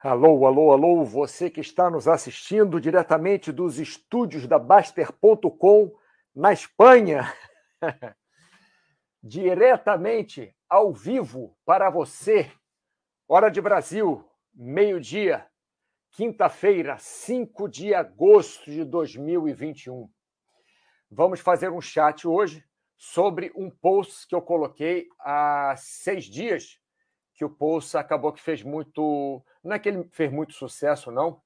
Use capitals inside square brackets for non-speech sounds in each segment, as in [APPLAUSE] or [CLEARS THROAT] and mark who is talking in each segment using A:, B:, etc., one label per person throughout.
A: Alô, alô, alô, você que está nos assistindo diretamente dos estúdios da Baster.com na Espanha. [LAUGHS] diretamente ao vivo para você. Hora de Brasil, meio-dia, quinta-feira, 5 de agosto de 2021. Vamos fazer um chat hoje sobre um post que eu coloquei há seis dias, que o post acabou que fez muito não é que ele fez muito sucesso, não.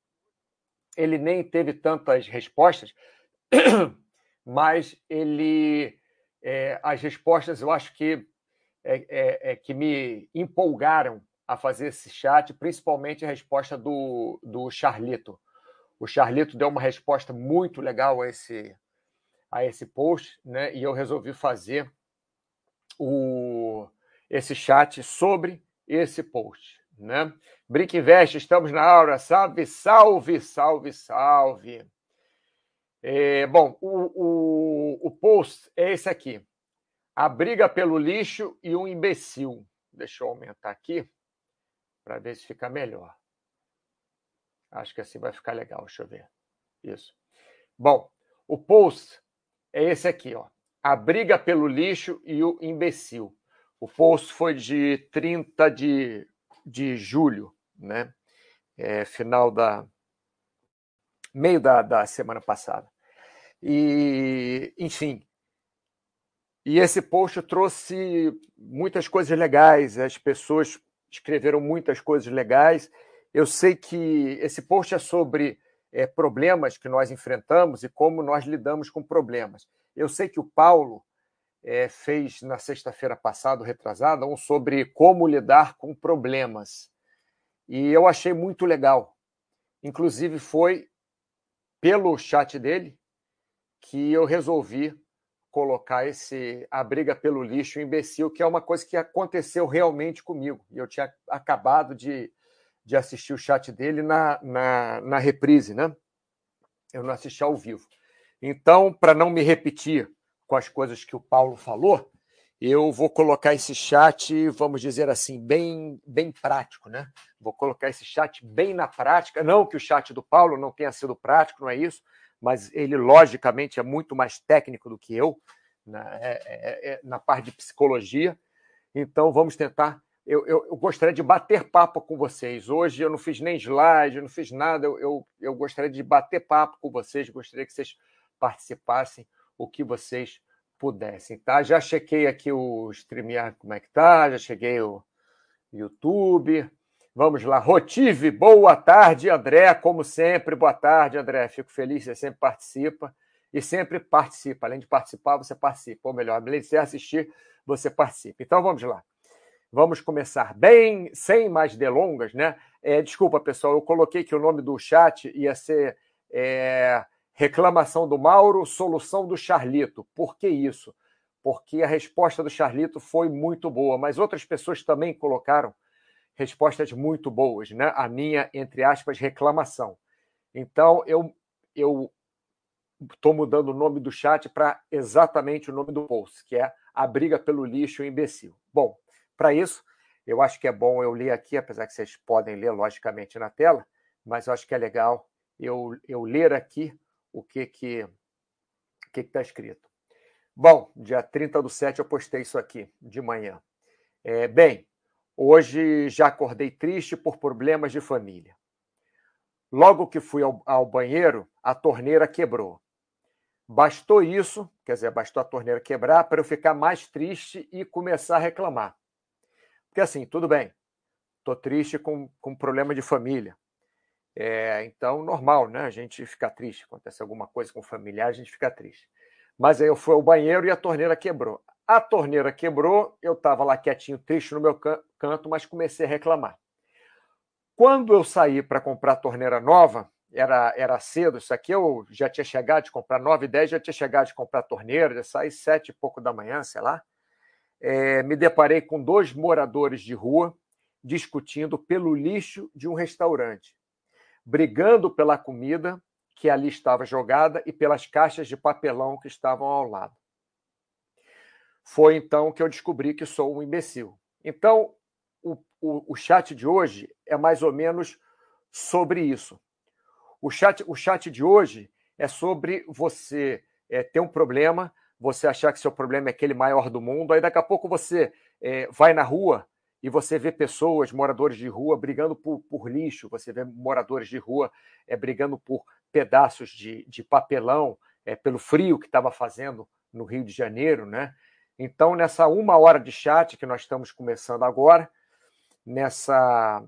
A: Ele nem teve tantas respostas, [CLEARS THROAT] mas ele. É, as respostas eu acho que é, é, é, que me empolgaram a fazer esse chat, principalmente a resposta do, do Charlito. O Charlito deu uma resposta muito legal a esse, a esse post, né? E eu resolvi fazer o, esse chat sobre esse post. Né? Brinque Invest, estamos na aura. Salve, salve, salve, salve. É, bom, o, o, o post é esse aqui. A briga pelo lixo e um imbecil. Deixa eu aumentar aqui para ver se fica melhor. Acho que assim vai ficar legal. Deixa eu ver. Isso. Bom, o post é esse aqui, ó. A briga pelo lixo e o imbecil. O post foi de 30 de de julho, né? É, final da meio da, da semana passada. E, enfim, e esse post trouxe muitas coisas legais, as pessoas escreveram muitas coisas legais. Eu sei que esse post é sobre é, problemas que nós enfrentamos e como nós lidamos com problemas. Eu sei que o Paulo é, fez na sexta-feira passada, retrasada, um sobre como lidar com problemas. E eu achei muito legal. Inclusive, foi pelo chat dele que eu resolvi colocar esse a briga pelo lixo imbecil, que é uma coisa que aconteceu realmente comigo. E eu tinha acabado de, de assistir o chat dele na, na, na reprise, né? Eu não assisti ao vivo. Então, para não me repetir com as coisas que o Paulo falou, eu vou colocar esse chat, vamos dizer assim, bem, bem prático, né? Vou colocar esse chat bem na prática. Não que o chat do Paulo não tenha sido prático, não é isso, mas ele, logicamente, é muito mais técnico do que eu na, é, é, é, na parte de psicologia. Então, vamos tentar. Eu, eu, eu, gostaria de bater papo com vocês. Hoje eu não fiz nem slide, eu não fiz nada. Eu, eu, eu gostaria de bater papo com vocês, gostaria que vocês participassem o que vocês pudessem, tá? Já chequei aqui o StreamYard como é que tá, já cheguei o YouTube. Vamos lá, Rotive, boa tarde, André, como sempre, boa tarde, André. Fico feliz, você sempre participa e sempre participa. Além de participar, você participa. Ou melhor, além de você assistir, você participa. Então vamos lá. Vamos começar bem, sem mais delongas, né? É, desculpa, pessoal, eu coloquei que o nome do chat ia ser é, Reclamação do Mauro, solução do Charlito. Por que isso? Porque a resposta do Charlito foi muito boa, mas outras pessoas também colocaram respostas muito boas, né? A minha, entre aspas, reclamação. Então, eu eu estou mudando o nome do chat para exatamente o nome do post, que é A Briga pelo Lixo Imbecil. Bom, para isso, eu acho que é bom eu ler aqui, apesar que vocês podem ler, logicamente, na tela, mas eu acho que é legal eu, eu ler aqui o que que que está escrito. Bom, dia 30 do 7 eu postei isso aqui de manhã. É, bem, hoje já acordei triste por problemas de família. Logo que fui ao, ao banheiro, a torneira quebrou. Bastou isso, quer dizer, bastou a torneira quebrar para eu ficar mais triste e começar a reclamar. Porque assim, tudo bem, estou triste com, com problema de família. É, então, normal, né? A gente fica triste. Acontece alguma coisa com o familiar, a gente fica triste. Mas aí eu fui ao banheiro e a torneira quebrou. A torneira quebrou, eu estava lá quietinho, triste no meu canto, mas comecei a reclamar. Quando eu saí para comprar a torneira nova, era, era cedo, isso aqui eu já tinha chegado de comprar 9 e 10, já tinha chegado de comprar torneira, já saí sete e pouco da manhã, sei lá. É, me deparei com dois moradores de rua discutindo pelo lixo de um restaurante brigando pela comida que ali estava jogada e pelas caixas de papelão que estavam ao lado. Foi então que eu descobri que sou um imbecil. Então, o, o, o chat de hoje é mais ou menos sobre isso. O chat, o chat de hoje é sobre você é, ter um problema, você achar que seu problema é aquele maior do mundo, aí daqui a pouco você é, vai na rua e você vê pessoas, moradores de rua, brigando por, por lixo, você vê moradores de rua é, brigando por pedaços de, de papelão, é, pelo frio que estava fazendo no Rio de Janeiro, né? Então, nessa uma hora de chat que nós estamos começando agora, nessa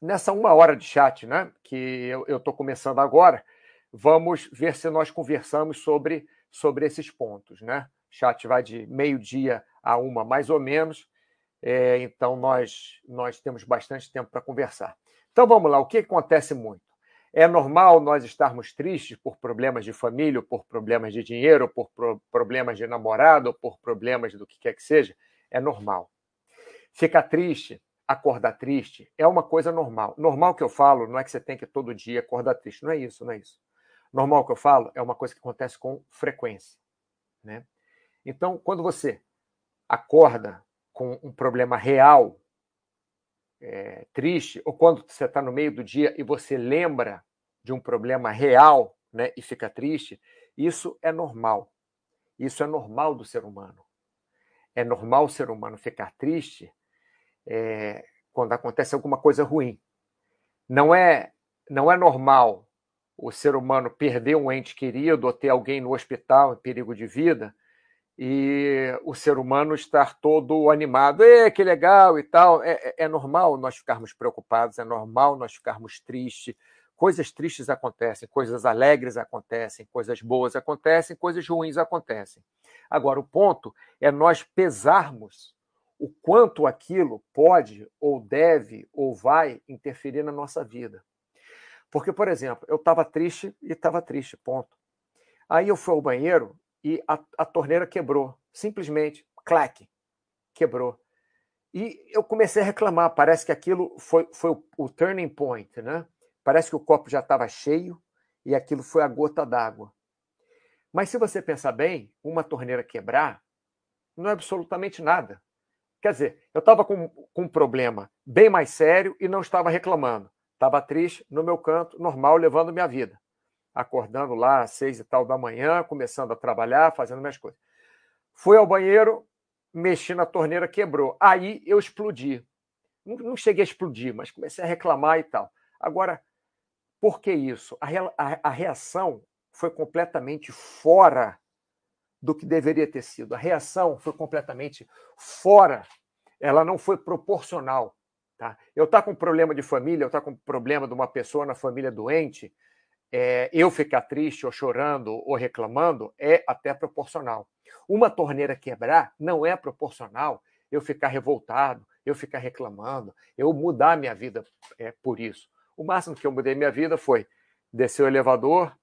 A: nessa uma hora de chat, né, que eu estou começando agora, vamos ver se nós conversamos sobre, sobre esses pontos, né? O chat vai de meio-dia a uma, mais ou menos. É, então, nós, nós temos bastante tempo para conversar. Então, vamos lá. O que acontece muito? É normal nós estarmos tristes por problemas de família, por problemas de dinheiro, por pro problemas de namorado, por problemas do que quer que seja. É normal. Ficar triste, acordar triste, é uma coisa normal. Normal que eu falo não é que você tem que todo dia acordar triste. Não é isso, não é isso. Normal que eu falo é uma coisa que acontece com frequência. Né? Então, quando você acorda com um problema real, é, triste, ou quando você está no meio do dia e você lembra de um problema real né, e fica triste, isso é normal. Isso é normal do ser humano. É normal o ser humano ficar triste é, quando acontece alguma coisa ruim. Não é, não é normal o ser humano perder um ente querido ou ter alguém no hospital em perigo de vida e o ser humano estar todo animado, é que legal e tal. É, é, é, normal nós ficarmos preocupados, é normal nós ficarmos tristes. Coisas tristes acontecem, coisas alegres acontecem, coisas boas acontecem, coisas ruins acontecem. Agora, o ponto é nós pesarmos o quanto aquilo pode, ou deve, ou vai interferir na nossa vida. Porque, por exemplo, eu estava triste e estava triste, ponto. Aí eu fui ao banheiro e a, a torneira quebrou. Simplesmente, clac, quebrou. E eu comecei a reclamar. Parece que aquilo foi, foi o, o turning point, né? Parece que o copo já estava cheio e aquilo foi a gota d'água. Mas se você pensar bem, uma torneira quebrar não é absolutamente nada. Quer dizer, eu estava com, com um problema bem mais sério e não estava reclamando. Estava triste, no meu canto, normal, levando minha vida acordando lá às seis e tal da manhã, começando a trabalhar, fazendo minhas coisas. Fui ao banheiro, mexi na torneira, quebrou. Aí eu explodi. Não, não cheguei a explodir, mas comecei a reclamar e tal. Agora, por que isso? A, a, a reação foi completamente fora do que deveria ter sido. A reação foi completamente fora, ela não foi proporcional. Tá? Eu estar tá com problema de família, eu estar tá com problema de uma pessoa na família doente, é, eu ficar triste ou chorando ou reclamando é até proporcional. Uma torneira quebrar não é proporcional eu ficar revoltado, eu ficar reclamando, eu mudar minha vida é, por isso. O máximo que eu mudei minha vida foi descer o elevador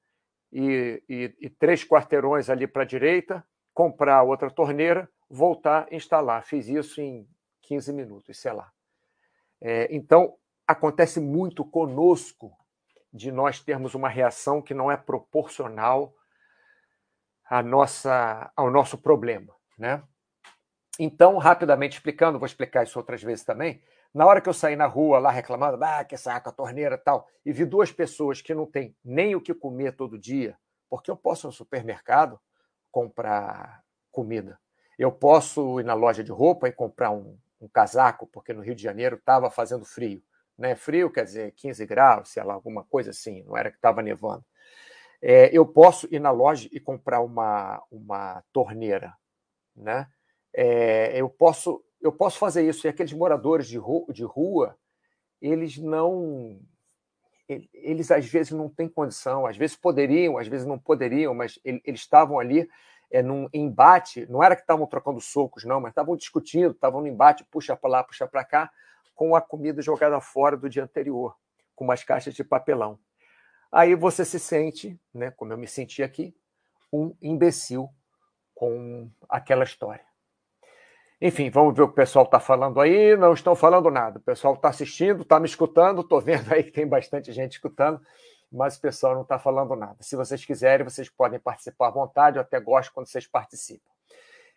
A: e, e, e três quarteirões ali para a direita, comprar outra torneira, voltar, instalar. Fiz isso em 15 minutos, sei lá. É, então, acontece muito conosco de nós termos uma reação que não é proporcional à nossa, ao nosso problema. Né? Então, rapidamente explicando, vou explicar isso outras vezes também. Na hora que eu saí na rua lá reclamando, ah, que saco, a torneira tal, e vi duas pessoas que não têm nem o que comer todo dia, porque eu posso ir no supermercado comprar comida. Eu posso ir na loja de roupa e comprar um, um casaco, porque no Rio de Janeiro estava fazendo frio né? Frio quer dizer 15 graus, sei lá, alguma coisa assim, não era que estava nevando. É, eu posso ir na loja e comprar uma, uma torneira, né? É, eu posso eu posso fazer isso e aqueles moradores de rua, de rua eles não eles às vezes não têm condição, às vezes poderiam, às vezes não poderiam, mas eles estavam ali é, num embate, não era que estavam trocando socos, não, mas estavam discutindo, estavam no embate, puxa para lá, puxa para cá, com a comida jogada fora do dia anterior, com umas caixas de papelão. Aí você se sente, né, como eu me senti aqui, um imbecil com aquela história. Enfim, vamos ver o que o pessoal está falando aí. Não estão falando nada. O pessoal está assistindo, está me escutando. Estou vendo aí que tem bastante gente escutando, mas o pessoal não está falando nada. Se vocês quiserem, vocês podem participar à vontade. Eu até gosto quando vocês participam.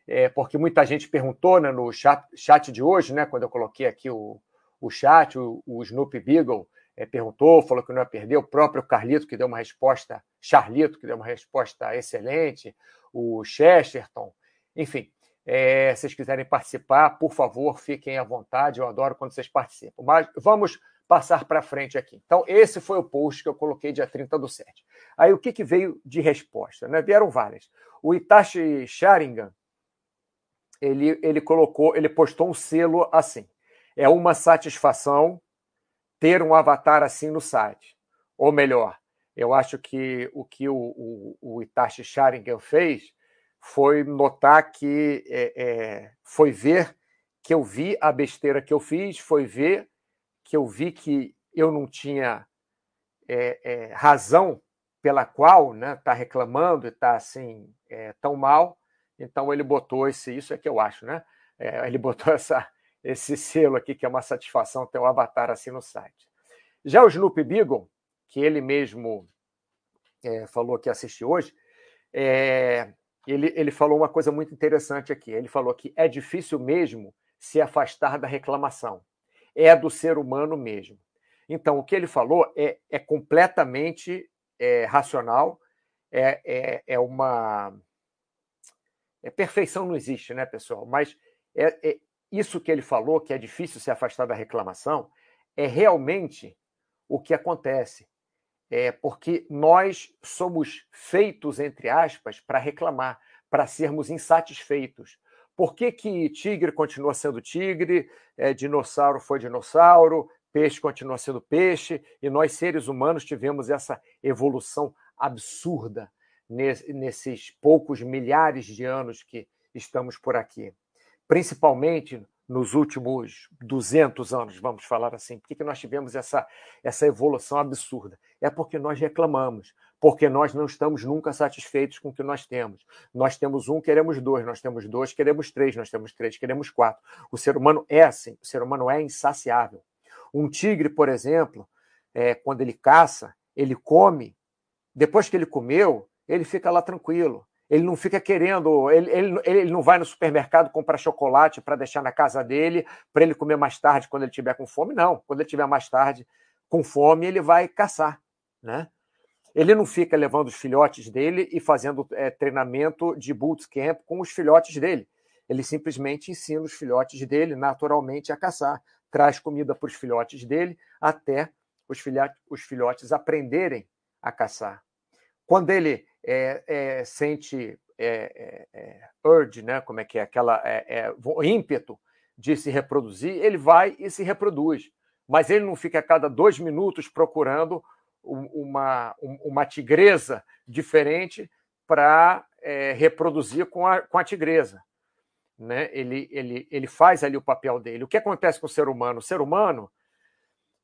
A: É, porque muita gente perguntou né, no chat, chat de hoje, né, quando eu coloquei aqui o, o chat, o, o Snoopy Beagle, é, perguntou, falou que não ia perder, o próprio Carlito, que deu uma resposta, Charlito, que deu uma resposta excelente, o Chesterton, enfim. É, se vocês quiserem participar, por favor, fiquem à vontade, eu adoro quando vocês participam. Mas vamos passar para frente aqui. Então, esse foi o post que eu coloquei dia 30 do 7. Aí, o que, que veio de resposta? Né? Vieram várias. O Itachi Sharingan, ele, ele colocou, ele postou um selo assim. É uma satisfação ter um avatar assim no site. Ou melhor, eu acho que o que o, o, o Itachi Sharingan fez foi notar que é, é, foi ver que eu vi a besteira que eu fiz, foi ver que eu vi que eu não tinha é, é razão pela qual né, tá reclamando e está assim é, tão mal. Então ele botou esse, isso é que eu acho, né? É, ele botou [LAUGHS] essa, esse selo aqui que é uma satisfação ter o um avatar assim no site. Já o Snoop Beagle, que ele mesmo é, falou que assistiu hoje, é, ele, ele falou uma coisa muito interessante aqui. Ele falou que é difícil mesmo se afastar da reclamação. É do ser humano mesmo. Então, o que ele falou é, é completamente é, racional, é, é, é uma. É, perfeição não existe, né, pessoal? Mas é, é, isso que ele falou, que é difícil se afastar da reclamação, é realmente o que acontece é, porque nós somos feitos, entre aspas, para reclamar, para sermos insatisfeitos. Por que, que tigre continua sendo tigre, é, dinossauro foi dinossauro, peixe continua sendo peixe, e nós, seres humanos, tivemos essa evolução absurda nesses poucos milhares de anos que estamos por aqui? Principalmente nos últimos 200 anos, vamos falar assim? Por que, nós tivemos essa, essa evolução absurda? É porque nós reclamamos, porque nós não estamos nunca satisfeitos com o que nós temos. Nós temos um, queremos dois, nós temos dois, queremos três, nós temos três, queremos quatro. O ser humano é assim, o ser humano é insaciável. Um tigre, por exemplo, é, quando ele caça, ele come, depois que ele comeu, ele fica lá tranquilo ele não fica querendo, ele, ele, ele não vai no supermercado comprar chocolate para deixar na casa dele, para ele comer mais tarde quando ele tiver com fome, não. Quando ele tiver mais tarde com fome, ele vai caçar, né? Ele não fica levando os filhotes dele e fazendo é, treinamento de bootcamp com os filhotes dele. Ele simplesmente ensina os filhotes dele naturalmente a caçar, traz comida para os filhotes dele até os filhotes, os filhotes aprenderem a caçar. Quando ele é, é, sente é, é, é, urge, né? como é que é, aquela é, ímpeto de se reproduzir, ele vai e se reproduz. Mas ele não fica a cada dois minutos procurando uma, uma tigresa diferente para reproduzir com a, com a tigresa. Né? Ele, ele, ele faz ali o papel dele. O que acontece com o ser humano? O ser humano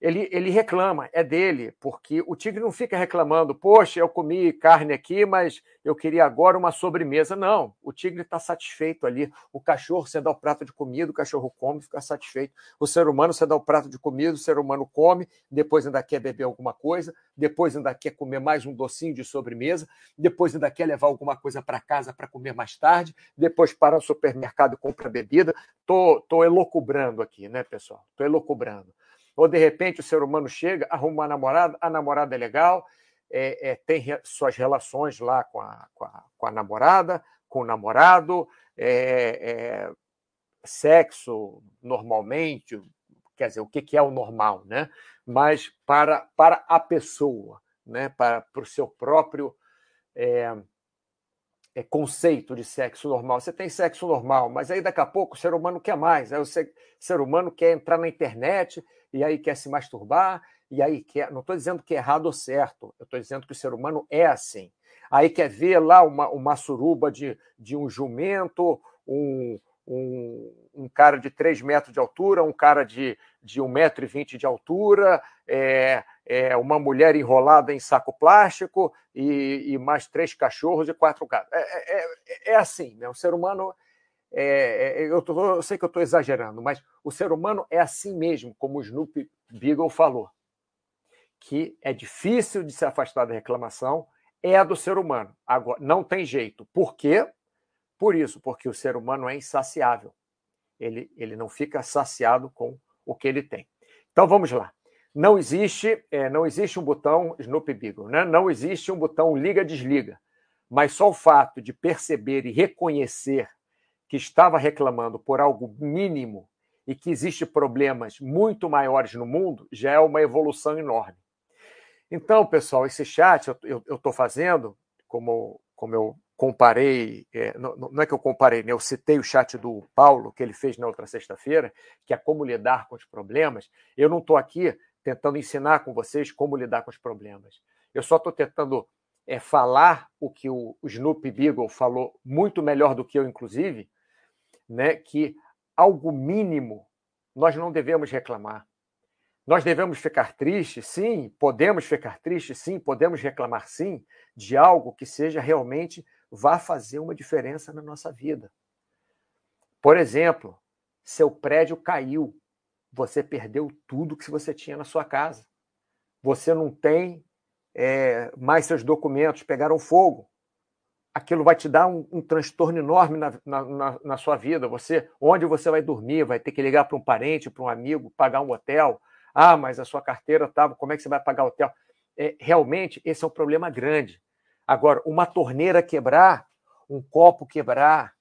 A: ele, ele reclama, é dele, porque o tigre não fica reclamando, poxa, eu comi carne aqui, mas eu queria agora uma sobremesa. Não, o tigre está satisfeito ali. O cachorro, você dá o prato de comida, o cachorro come, fica satisfeito. O ser humano, você dá o prato de comida, o ser humano come, depois ainda quer beber alguma coisa, depois ainda quer comer mais um docinho de sobremesa, depois ainda quer levar alguma coisa para casa para comer mais tarde, depois para no supermercado e compra bebida. Tô, tô elocubrando aqui, né, pessoal? Tô elocubrando. Ou de repente o ser humano chega, arruma uma namorada, a namorada é legal, é, é, tem re, suas relações lá com a, com a, com a namorada, com o namorado, é, é sexo normalmente, quer dizer, o que, que é o normal, né? Mas para, para a pessoa, né? para, para o seu próprio é, é, conceito de sexo normal. Você tem sexo normal, mas aí daqui a pouco o ser humano quer mais. Aí o ser, ser humano quer entrar na internet e aí quer se masturbar, e aí quer. Não estou dizendo que é errado ou certo, eu estou dizendo que o ser humano é assim. Aí quer ver lá uma, uma suruba de, de um jumento, um, um, um, cara de 3 metros de altura, um cara de, de 1,20m de altura, é, é, uma mulher enrolada em saco plástico e, e mais três cachorros e quatro gatos. É, é, é, é assim, né? O ser humano. É, é, eu, tô, eu, sei que eu estou exagerando, mas o ser humano é assim mesmo, como o Snoop Beagle falou, que é difícil de se afastar da reclamação, é a do ser humano. Agora, não tem jeito. Por quê? Por isso, porque o ser humano é insaciável. Ele, ele não fica saciado com o que ele tem. Então vamos lá. Não existe, é, não existe um botão Snoopy Beagle, né? não existe um botão liga-desliga. Mas só o fato de perceber e reconhecer que estava reclamando por algo mínimo e que existe problemas muito maiores no mundo já é uma evolução enorme. Então, pessoal, esse chat eu estou fazendo, como, como eu comparei, é, não, não, é que eu comparei, né? eu citei o chat do Paulo, que ele fez na outra sexta-feira, que é como lidar com os problemas. Eu não estou aqui tentando ensinar com vocês como lidar com os problemas. Eu só estou tentando é, falar o que o, o Snoopy Beagle falou muito melhor do que eu, inclusive, né, que algo mínimo nós não devemos reclamar. Nós devemos ficar tristes, sim, podemos ficar tristes, sim, podemos reclamar, sim, de algo que seja realmente vá fazer uma diferença na nossa vida. Por exemplo, seu prédio caiu você perdeu tudo que você tinha na sua casa. Você não tem é, mais seus documentos, pegaram fogo. Aquilo vai te dar um, um transtorno enorme na, na, na, sua vida. Você, onde você vai dormir, vai ter que ligar para um parente, para um amigo, pagar um hotel. Ah, mas a sua carteira estava. Como é que você vai pagar o hotel? É, realmente, esse é um problema grande. Agora, uma torneira quebrar, um copo quebrar,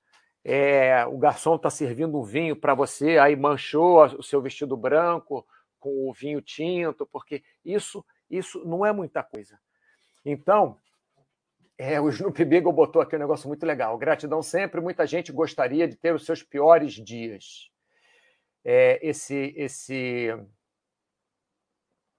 A: é, o garçom está servindo um vinho para você, aí manchou o seu vestido branco com o vinho tinto, porque isso, isso não é muita coisa. Então, é, o Snoopy Beagle botou aqui um negócio muito legal. Gratidão sempre. Muita gente gostaria de ter os seus piores dias. É, esse, esse,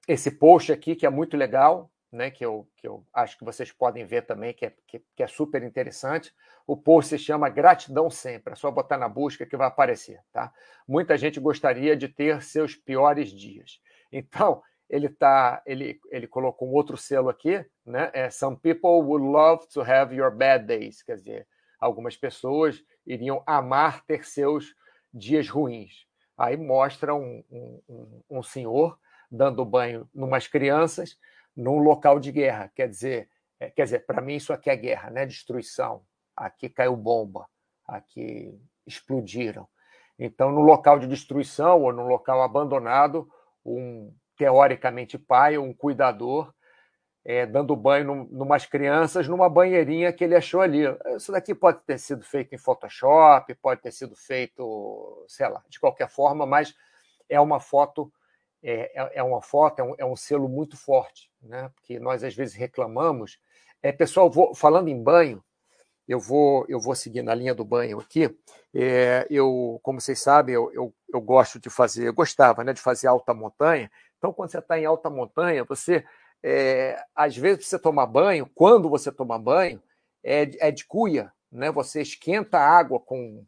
A: esse post aqui, que é muito legal, né, que, eu, que eu acho que vocês podem ver também, que é, que, que é super interessante. O post se chama Gratidão Sempre. É só botar na busca que vai aparecer. Tá? Muita gente gostaria de ter seus piores dias. Então, ele tá, ele, ele colocou um outro selo aqui, né? É, Some people would love to have your bad days. Quer dizer, algumas pessoas iriam amar ter seus dias ruins. Aí mostra um, um, um senhor dando banho numas crianças num local de guerra. Quer dizer, é, quer dizer, para mim isso aqui é guerra, né? Destruição. Aqui caiu bomba, aqui explodiram. Então, no local de destruição ou no local abandonado, um teoricamente pai um cuidador é, dando banho em umas crianças numa banheirinha que ele achou ali. Isso daqui pode ter sido feito em Photoshop, pode ter sido feito, sei lá, de qualquer forma, mas é uma foto é, é, é uma foto, é um, é um, selo muito forte, né? Porque nós às vezes reclamamos. É, pessoal, vou, falando em banho, eu vou eu vou seguir na linha do banho aqui. É, eu, como vocês sabem, eu, eu, eu, gosto de fazer, eu gostava, né, de fazer alta montanha. Então, quando você está em alta montanha, você é, às vezes você tomar banho, quando você toma banho, é, é de cuia, né? Você esquenta a água com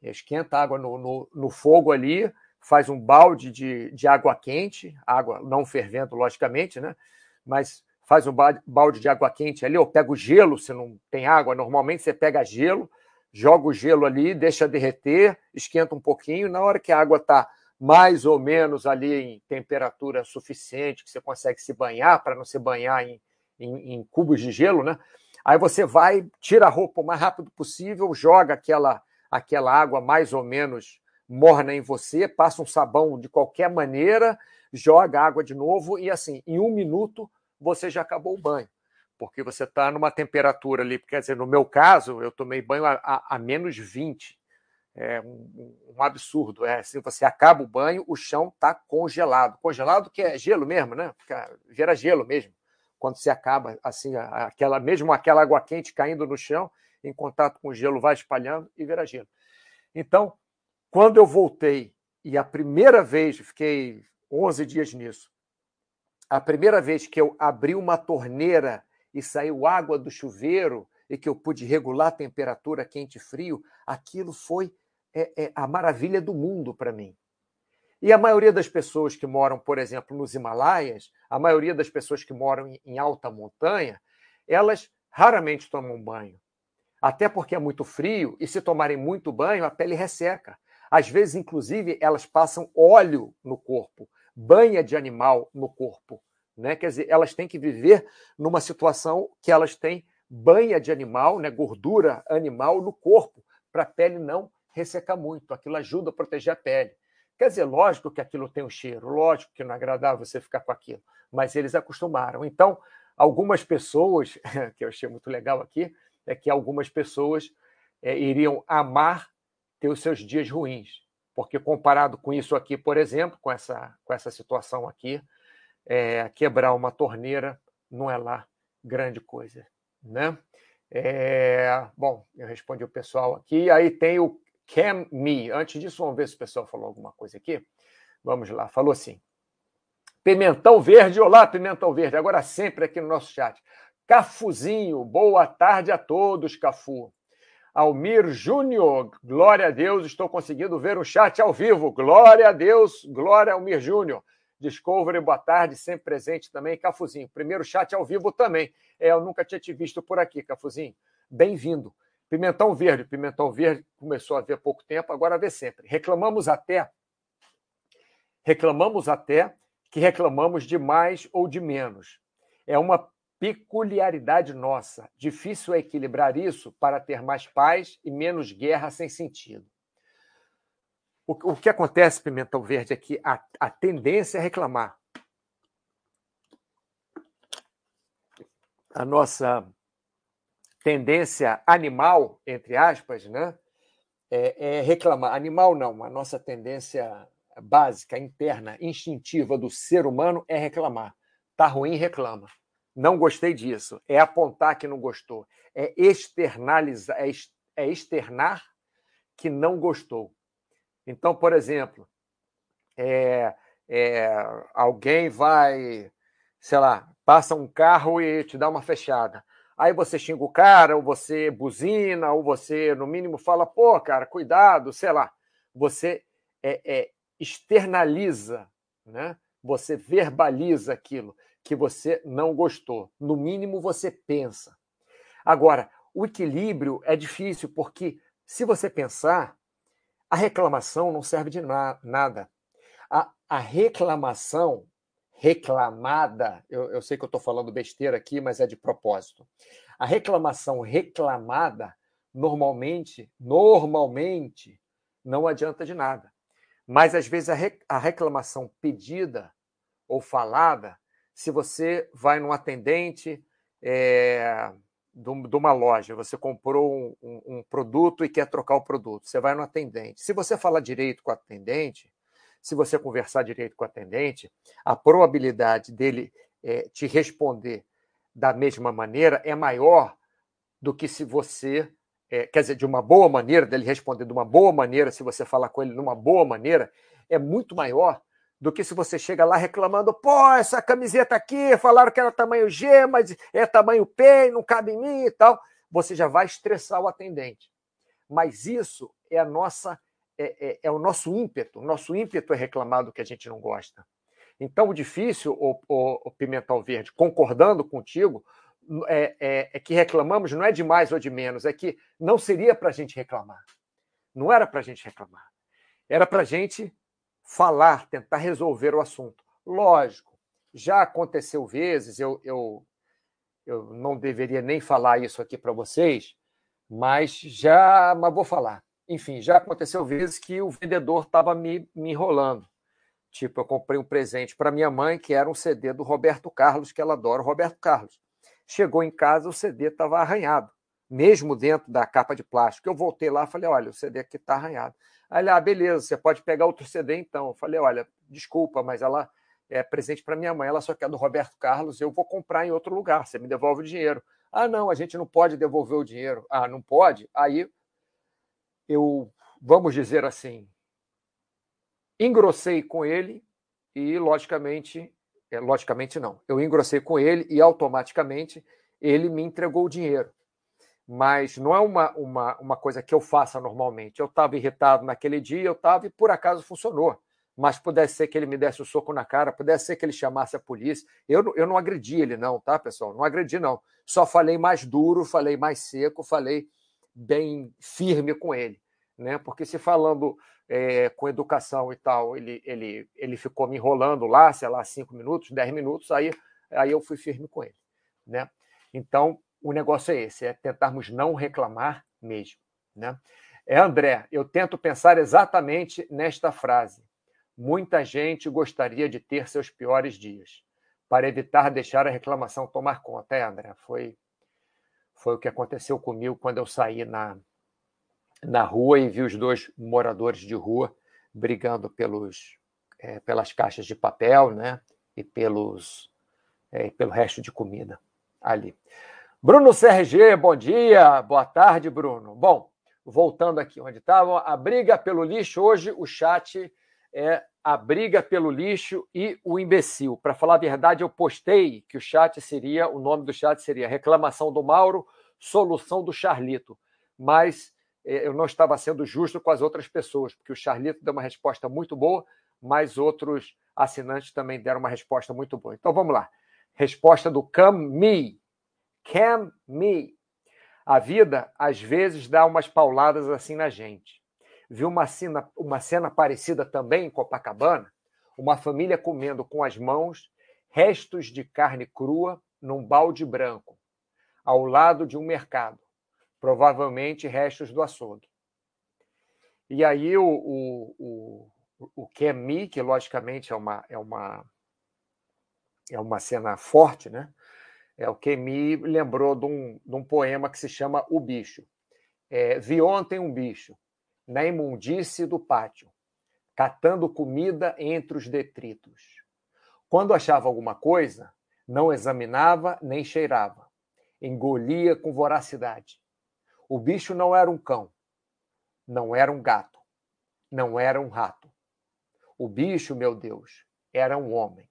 A: esquenta água no, no, no fogo ali faz um balde de, de água quente, água não fervendo, logicamente, né? Mas faz um balde de água quente ali, ou pega o gelo, se não tem água, normalmente você pega gelo, joga o gelo ali, deixa derreter, esquenta um pouquinho, na hora que a água está mais ou menos ali em temperatura suficiente, que você consegue se banhar, para não se banhar em, em, em, cubos de gelo, né? Aí você vai, tira a roupa o mais rápido possível, joga aquela, aquela água mais ou menos morna em você, passa um sabão de qualquer maneira, joga água de novo e assim, em um minuto você já acabou o banho, porque você está numa temperatura ali, quer dizer, no meu caso, eu tomei banho a, a, a menos 20. É um, um, absurdo. É assim, você acaba o banho, o chão está congelado. Congelado que é gelo mesmo, né? Vira gelo mesmo. Quando você acaba, assim, aquela, mesmo aquela água quente caindo no chão, em contato com o gelo, vai espalhando e vira gelo. Então, quando eu voltei, e a primeira vez, fiquei 11 dias nisso, a primeira vez que eu abri uma torneira e saiu água do chuveiro e que eu pude regular a temperatura quente e frio, aquilo foi é, é, a maravilha do mundo para mim. E a maioria das pessoas que moram, por exemplo, nos Himalaias, a maioria das pessoas que moram em, alta montanha, elas raramente tomam banho. Até porque é muito frio e se tomarem muito banho, a pele resseca. Às vezes, inclusive, elas passam óleo no corpo, banha de animal no corpo. Né? Quer dizer, elas têm que viver numa situação que elas têm banha de animal, né? gordura animal no corpo, para a pele não ressecar muito. Aquilo ajuda a proteger a pele. Quer dizer, lógico que aquilo tem um cheiro, lógico que não é agradável você ficar com aquilo, mas eles acostumaram. Então, algumas pessoas, [LAUGHS] que eu achei muito legal aqui, é que algumas pessoas é, iriam amar ter os seus dias ruins, porque comparado com isso aqui, por exemplo, com essa, com essa situação aqui, é, quebrar uma torneira não é lá grande coisa, né? É, bom, eu respondi o pessoal aqui. Aí tem o Cam Me. Antes disso, vamos ver se o pessoal falou alguma coisa aqui. Vamos lá, falou assim. Pimentão Verde, olá, Pimentão Verde, agora sempre aqui no nosso chat. Cafuzinho, boa tarde a todos, Cafu. Almir Júnior, glória a Deus, estou conseguindo ver o chat ao vivo. Glória a Deus, glória Almir Júnior. Discovery, boa tarde, sempre presente também. Cafuzinho, primeiro chat ao vivo também. É, eu nunca tinha te visto por aqui, Cafuzinho. Bem-vindo. Pimentão Verde, Pimentão Verde começou a ver há pouco tempo, agora vê sempre. Reclamamos até, reclamamos até que reclamamos de mais ou de menos. É uma peculiaridade nossa. Difícil é equilibrar isso para ter mais paz e menos guerra sem sentido. O, o que acontece, Pimentão Verde, é que a, a tendência é reclamar. A nossa tendência animal, entre aspas, né, é, é reclamar. Animal não, a nossa tendência básica, interna, instintiva do ser humano é reclamar. Tá ruim, reclama. Não gostei disso. É apontar que não gostou. É externalizar, é, é externar que não gostou. Então, por exemplo, é, é, alguém vai, sei lá, passa um carro e te dá uma fechada. Aí você xinga o cara, ou você buzina, ou você, no mínimo, fala, pô, cara, cuidado, sei lá. Você é, é, externaliza, né? você verbaliza aquilo que você não gostou. No mínimo, você pensa. Agora, o equilíbrio é difícil, porque se você pensar, a reclamação não serve de na nada. A, a, reclamação reclamada, eu, eu sei que eu estou falando besteira aqui, mas é de propósito. A reclamação reclamada, normalmente, normalmente, não adianta de nada. Mas, às vezes, a, re, a reclamação pedida ou falada, se você vai num atendente, é, de uma loja, você comprou um, um, um, produto e quer trocar o produto, você vai no atendente. Se você falar direito com o atendente, se você conversar direito com o atendente, a probabilidade dele é, te responder da mesma maneira é maior do que se você, é, quer dizer, de uma boa maneira, dele responder de uma boa maneira, se você falar com ele de uma boa maneira, é muito maior do que se você chega lá reclamando, pô, essa camiseta aqui, falaram que era tamanho G, mas é tamanho P, não cabe em mim e tal. Você já vai estressar o atendente. Mas isso é a nossa é, é, é o nosso ímpeto. O nosso ímpeto é reclamar do que a gente não gosta. Então, o difícil, o, o, o Pimental Verde, concordando contigo, é, é, é, que reclamamos não é de mais ou de menos, é que não seria para a gente reclamar. Não era para a gente reclamar. Era para a gente falar, tentar resolver o assunto. Lógico, já aconteceu vezes, eu, eu, eu não deveria nem falar isso aqui para vocês, mas já mas vou falar. Enfim, já aconteceu vezes que o vendedor estava me, me enrolando. Tipo, eu comprei um presente para minha mãe, que era um CD do Roberto Carlos, que ela adora o Roberto Carlos. Chegou em casa, o CD estava arranhado, mesmo dentro da capa de plástico. Eu voltei lá e falei: olha, o CD aqui está arranhado. Aí ele, ah, beleza, você pode pegar outro CD então. Eu falei, olha, desculpa, mas ela é presente para minha mãe, ela só quer do Roberto Carlos, eu vou comprar em outro lugar, você me devolve o dinheiro. Ah, não, a gente não pode devolver o dinheiro. Ah, não pode? Aí eu, vamos dizer assim, engrossei com ele e, logicamente, é, logicamente não, eu engrossei com ele e automaticamente ele me entregou o dinheiro mas não é uma, uma, uma coisa que eu faça normalmente. Eu estava irritado naquele dia, eu estava e por acaso funcionou. Mas pudesse ser que ele me desse o um soco na cara, pudesse ser que ele chamasse a polícia. Eu, eu não agredi ele, não, tá, pessoal? Não agredi, não. Só falei mais duro, falei mais seco, falei bem firme com ele. Né? Porque se falando é, com educação e tal, ele, ele, ele ficou me enrolando lá, sei lá, cinco minutos, dez minutos, aí, aí eu fui firme com ele. Né? Então, o negócio é esse, é tentarmos não reclamar mesmo. Né? É, André, eu tento pensar exatamente nesta frase. muita gente gostaria de ter seus piores dias, para evitar deixar a reclamação tomar conta. É, André, foi, foi o que aconteceu comigo quando eu saí na, na rua e vi os dois moradores de rua brigando pelos, é, pelas caixas de papel né, e pelos, é, pelo resto de comida ali. Bruno CRG, bom dia, boa tarde, Bruno. Bom, voltando aqui onde estava, a briga pelo lixo, hoje o chat é a briga pelo lixo e o imbecil. Para falar a verdade, eu postei que o chat seria, o nome do chat seria reclamação do Mauro, solução do Charlito. Mas é, eu não estava sendo justo com as outras pessoas, porque o Charlito deu uma resposta muito boa, mas outros assinantes também deram uma resposta muito boa. Então vamos lá. Resposta do Cam Me. Cam Me. A vida, às vezes, dá umas pauladas assim na gente. Viu uma cena, uma cena parecida também em Copacabana? Uma família comendo com as mãos restos de carne crua num balde branco, ao lado de um mercado, provavelmente restos do açougue. E aí o, o, o, o Kemi, que logicamente é uma, é uma, é uma cena forte, né? É o me lembrou de um, de um poema que se chama O Bicho. É, Vi ontem um bicho na imundície do pátio, catando comida entre os detritos. Quando achava alguma coisa, não examinava nem cheirava, engolia com voracidade. O bicho não era um cão, não era um gato, não era um rato. O bicho, meu Deus, era um homem.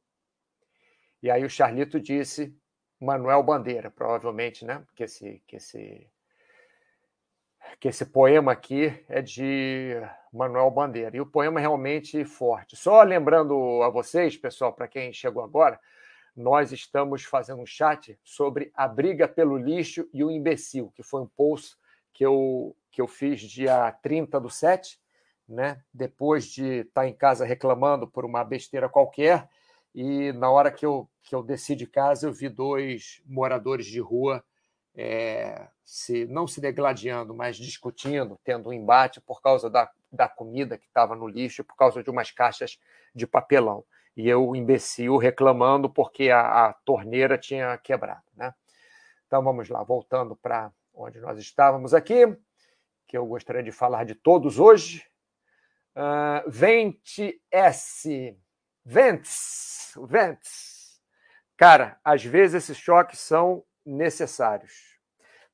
A: E aí o Charlito disse Manuel Bandeira, provavelmente, né? Que esse, que esse, que esse poema aqui é de Manuel Bandeira. E o poema é realmente forte. Só lembrando a vocês, pessoal, para quem chegou agora, nós estamos fazendo um chat sobre a briga pelo lixo e o imbecil, que foi um post que eu, que eu fiz dia 30 do 7, né? depois de estar em casa reclamando por uma besteira qualquer, e na hora que eu, que eu desci de casa, eu vi dois moradores de rua é, se não se degladiando, mas discutindo, tendo um embate por causa da, da comida que estava no lixo, por causa de umas caixas de papelão. E eu, imbecil, reclamando porque a, a torneira tinha quebrado. Né? Então vamos lá, voltando para onde nós estávamos aqui, que eu gostaria de falar de todos hoje. Uh, Vente S. Ventes, Ventes. Cara, às vezes esses choques são necessários.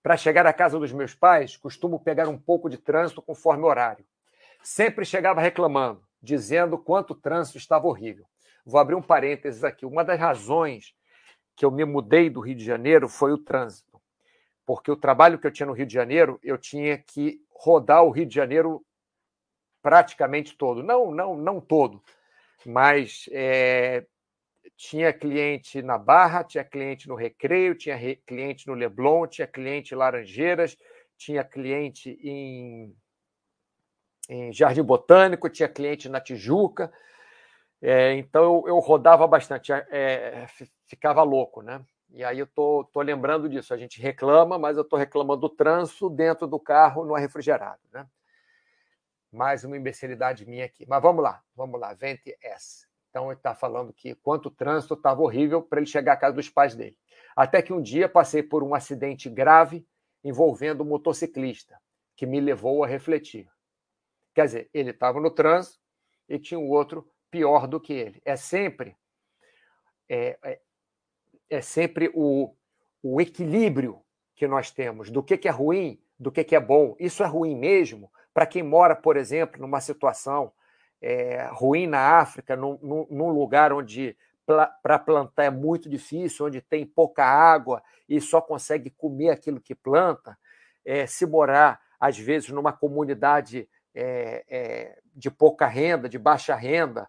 A: Para chegar à casa dos meus pais, costumo pegar um pouco de trânsito conforme o horário. Sempre chegava reclamando, dizendo quanto o trânsito estava horrível. Vou abrir um parênteses aqui. Uma das razões que eu me mudei do Rio de Janeiro foi o trânsito. Porque o trabalho que eu tinha no Rio de Janeiro, eu tinha que rodar o Rio de Janeiro praticamente todo. Não, não, não todo, mas é, tinha cliente na Barra, tinha cliente no Recreio, tinha re, cliente no Leblon, tinha cliente em Laranjeiras, tinha cliente em, em Jardim Botânico, tinha cliente na Tijuca. É, então eu, eu, rodava bastante, é, ficava louco, né? E aí eu tô, tô lembrando disso. A gente reclama, mas eu tô reclamando do trânsito dentro do carro não é refrigerado, né? mais uma imbecilidade minha aqui. Mas vamos lá, vamos lá, Vente S. Então ele está falando que quanto o trânsito estava horrível para ele chegar à casa dos pais dele. Até que um dia passei por um acidente grave envolvendo um motociclista, que me levou a refletir. Quer dizer, ele estava no trânsito e tinha um outro pior do que ele. É sempre é, é, é sempre o, o equilíbrio que nós temos do que, que é ruim, do que, que é bom. Isso é ruim mesmo? Para quem mora, por exemplo, numa situação é, ruim na África, num, num lugar onde para plantar é muito difícil, onde tem pouca água e só consegue comer aquilo que planta, é, se morar, às vezes, numa comunidade é, de pouca renda, de baixa renda,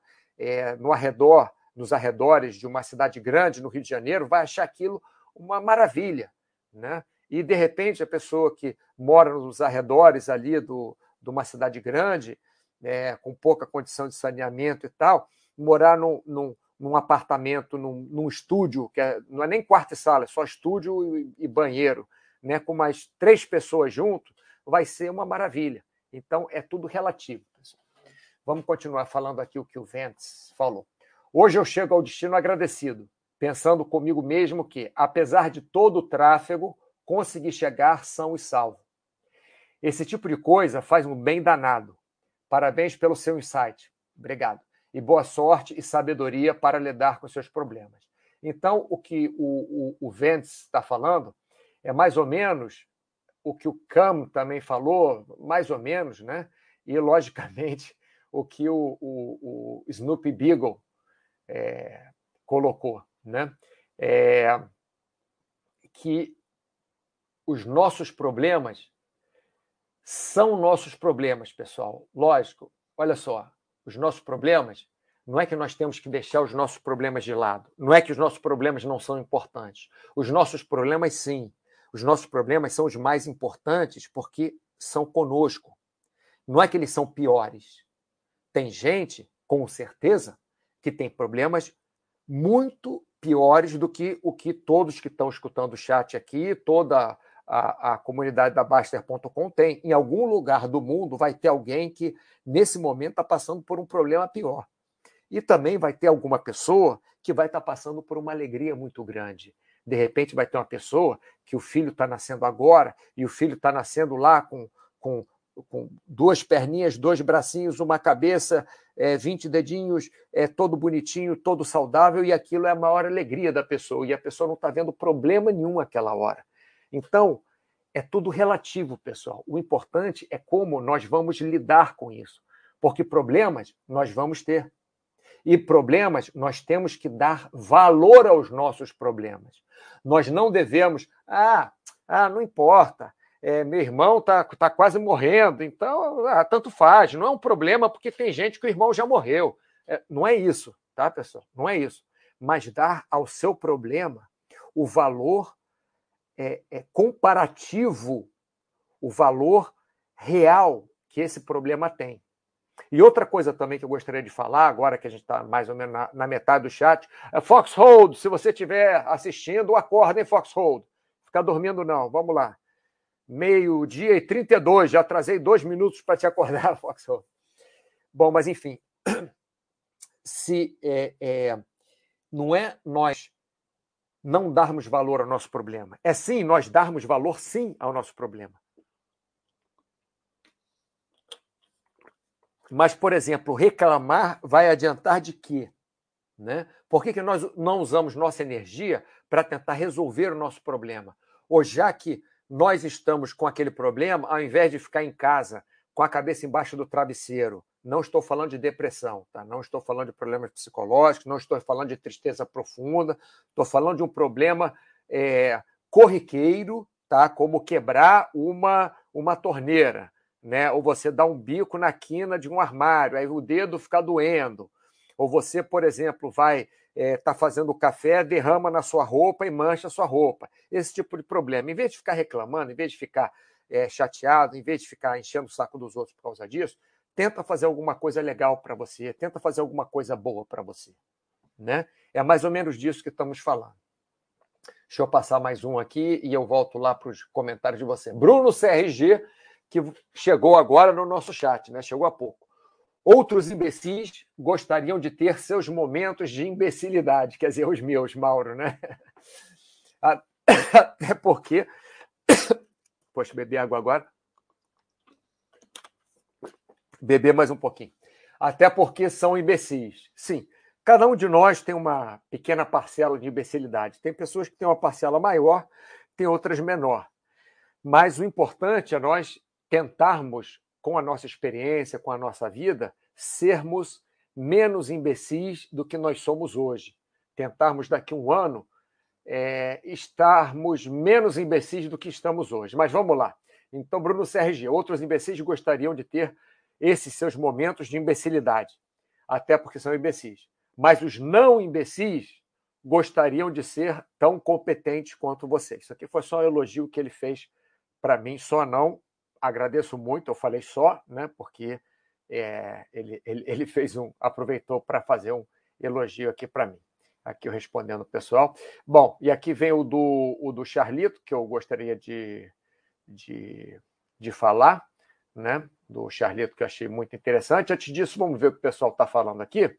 A: no arredor, nos arredores de uma cidade grande, no Rio de Janeiro, vai achar aquilo uma maravilha. Né? E, de repente, a pessoa que mora nos arredores ali do, de uma cidade grande, é, com pouca condição de saneamento e tal, morar num, num, num apartamento, num, num, estúdio, que é, não é nem quarto e sala, é só estúdio e, e banheiro, né, com mais três pessoas junto, vai ser uma maravilha. Então, é tudo relativo. Vamos continuar falando aqui o que o Ventes falou. Hoje eu chego ao destino agradecido, pensando comigo mesmo que, apesar de todo o tráfego, consegui chegar são e salvo. Esse tipo de coisa faz um bem danado. Parabéns pelo seu insight. Obrigado. E boa sorte e sabedoria para lidar com seus problemas. Então, o que o, o, o Ventes está falando é mais ou menos o que o Cam também falou, mais ou menos, né? E, logicamente, o que o, o, o Snoopy Beagle é, colocou, né? É, que os nossos problemas são nossos problemas, pessoal. Lógico, olha só, os nossos problemas não é que nós temos que deixar os nossos problemas de lado, não é que os nossos problemas não são importantes. Os nossos problemas, sim. Os nossos problemas são os mais importantes porque são conosco. Não é que eles são piores. Tem gente, com certeza, que tem problemas muito piores do que o que todos que estão escutando o chat aqui, toda a, a comunidade da Baster.com tem. Em algum lugar do mundo vai ter alguém que, nesse momento, está passando por um problema pior. E também vai ter alguma pessoa que vai estar tá passando por uma alegria muito grande. De repente, vai ter uma pessoa que o filho está nascendo agora e o filho está nascendo lá com, com com duas perninhas, dois bracinhos, uma cabeça, é, 20 dedinhos, é, todo bonitinho, todo saudável, e aquilo é a maior alegria da pessoa, e a pessoa não está vendo problema nenhum aquela hora. Então, é tudo relativo, pessoal. O importante é como nós vamos lidar com isso, porque problemas nós vamos ter. E problemas, nós temos que dar valor aos nossos problemas. Nós não devemos, ah, ah não importa, é, meu irmão está tá quase morrendo, então ah, tanto faz, não é um problema porque tem gente que o irmão já morreu. É, não é isso, tá, pessoal? Não é isso. Mas dar ao seu problema o valor é, é comparativo, o valor real que esse problema tem. E outra coisa também que eu gostaria de falar, agora que a gente está mais ou menos na, na, metade do chat, é Foxhold, se você estiver assistindo, acorda, hein, Foxhold? Ficar dormindo não, vamos lá meio-dia e 32. Já atrasei dois minutos para te acordar, [LAUGHS] Foxhole. Bom, mas enfim, [CLEARS THROAT] se é, é, não é nós não darmos valor ao nosso problema, é sim nós darmos valor sim ao nosso problema. Mas, por exemplo, reclamar vai adiantar de quê? Né? Por que, que nós não usamos nossa energia para tentar resolver o nosso problema? Ou já que nós estamos com aquele problema, ao invés de ficar em casa com a cabeça embaixo do travesseiro, não estou falando de depressão, tá? não estou falando de problemas psicológicos, não estou falando de tristeza profunda, estou falando de um problema é, corriqueiro, tá? como quebrar uma, uma torneira, né? ou você dar um bico na quina de um armário, aí o dedo fica doendo, ou você, por exemplo, vai está é, tá fazendo café, derrama na sua roupa e mancha a sua roupa. Esse tipo de problema. Em vez de ficar reclamando, em vez de ficar é, chateado, em vez de ficar enchendo o saco dos outros por causa disso, tenta fazer alguma coisa legal para você, tenta fazer alguma coisa boa para você. Né? É mais ou menos disso que estamos falando. Deixa eu passar mais um aqui e eu volto lá para os comentários de você. Bruno CRG, que chegou agora no nosso chat, né? chegou há pouco. Outros imbecis gostariam de ter seus momentos de imbecilidade, quer dizer, os meus, Mauro, né? [LAUGHS] [COUGHS] Até porque. [COUGHS] Poxa, beber água agora. Beber mais um pouquinho. Até porque são imbecis. Sim, cada um de nós tem uma pequena parcela de imbecilidade. Tem pessoas que têm uma parcela maior, tem outras menor. Mas o importante é nós tentarmos com a nossa experiência, com a nossa vida, sermos menos imbecis do que nós somos hoje. Tentarmos daqui a um ano é, estarmos menos imbecis do que estamos hoje. Mas vamos lá. Então, Bruno CRG, outros imbecis gostariam de ter esses seus momentos de imbecilidade, até porque são imbecis. Mas os não imbecis gostariam de ser tão competentes quanto vocês. Isso aqui foi só um elogio que ele fez para mim, só não agradeço muito, eu falei só, né? Porque é, ele, ele, ele, fez um, aproveitou para fazer um elogio aqui para mim. Aqui eu respondendo o pessoal. Bom, e aqui vem o do, o do Charlito, que eu gostaria de, de, de falar. Né, do Charlito, que eu achei muito interessante. Antes disso, vamos ver o que o pessoal está falando aqui.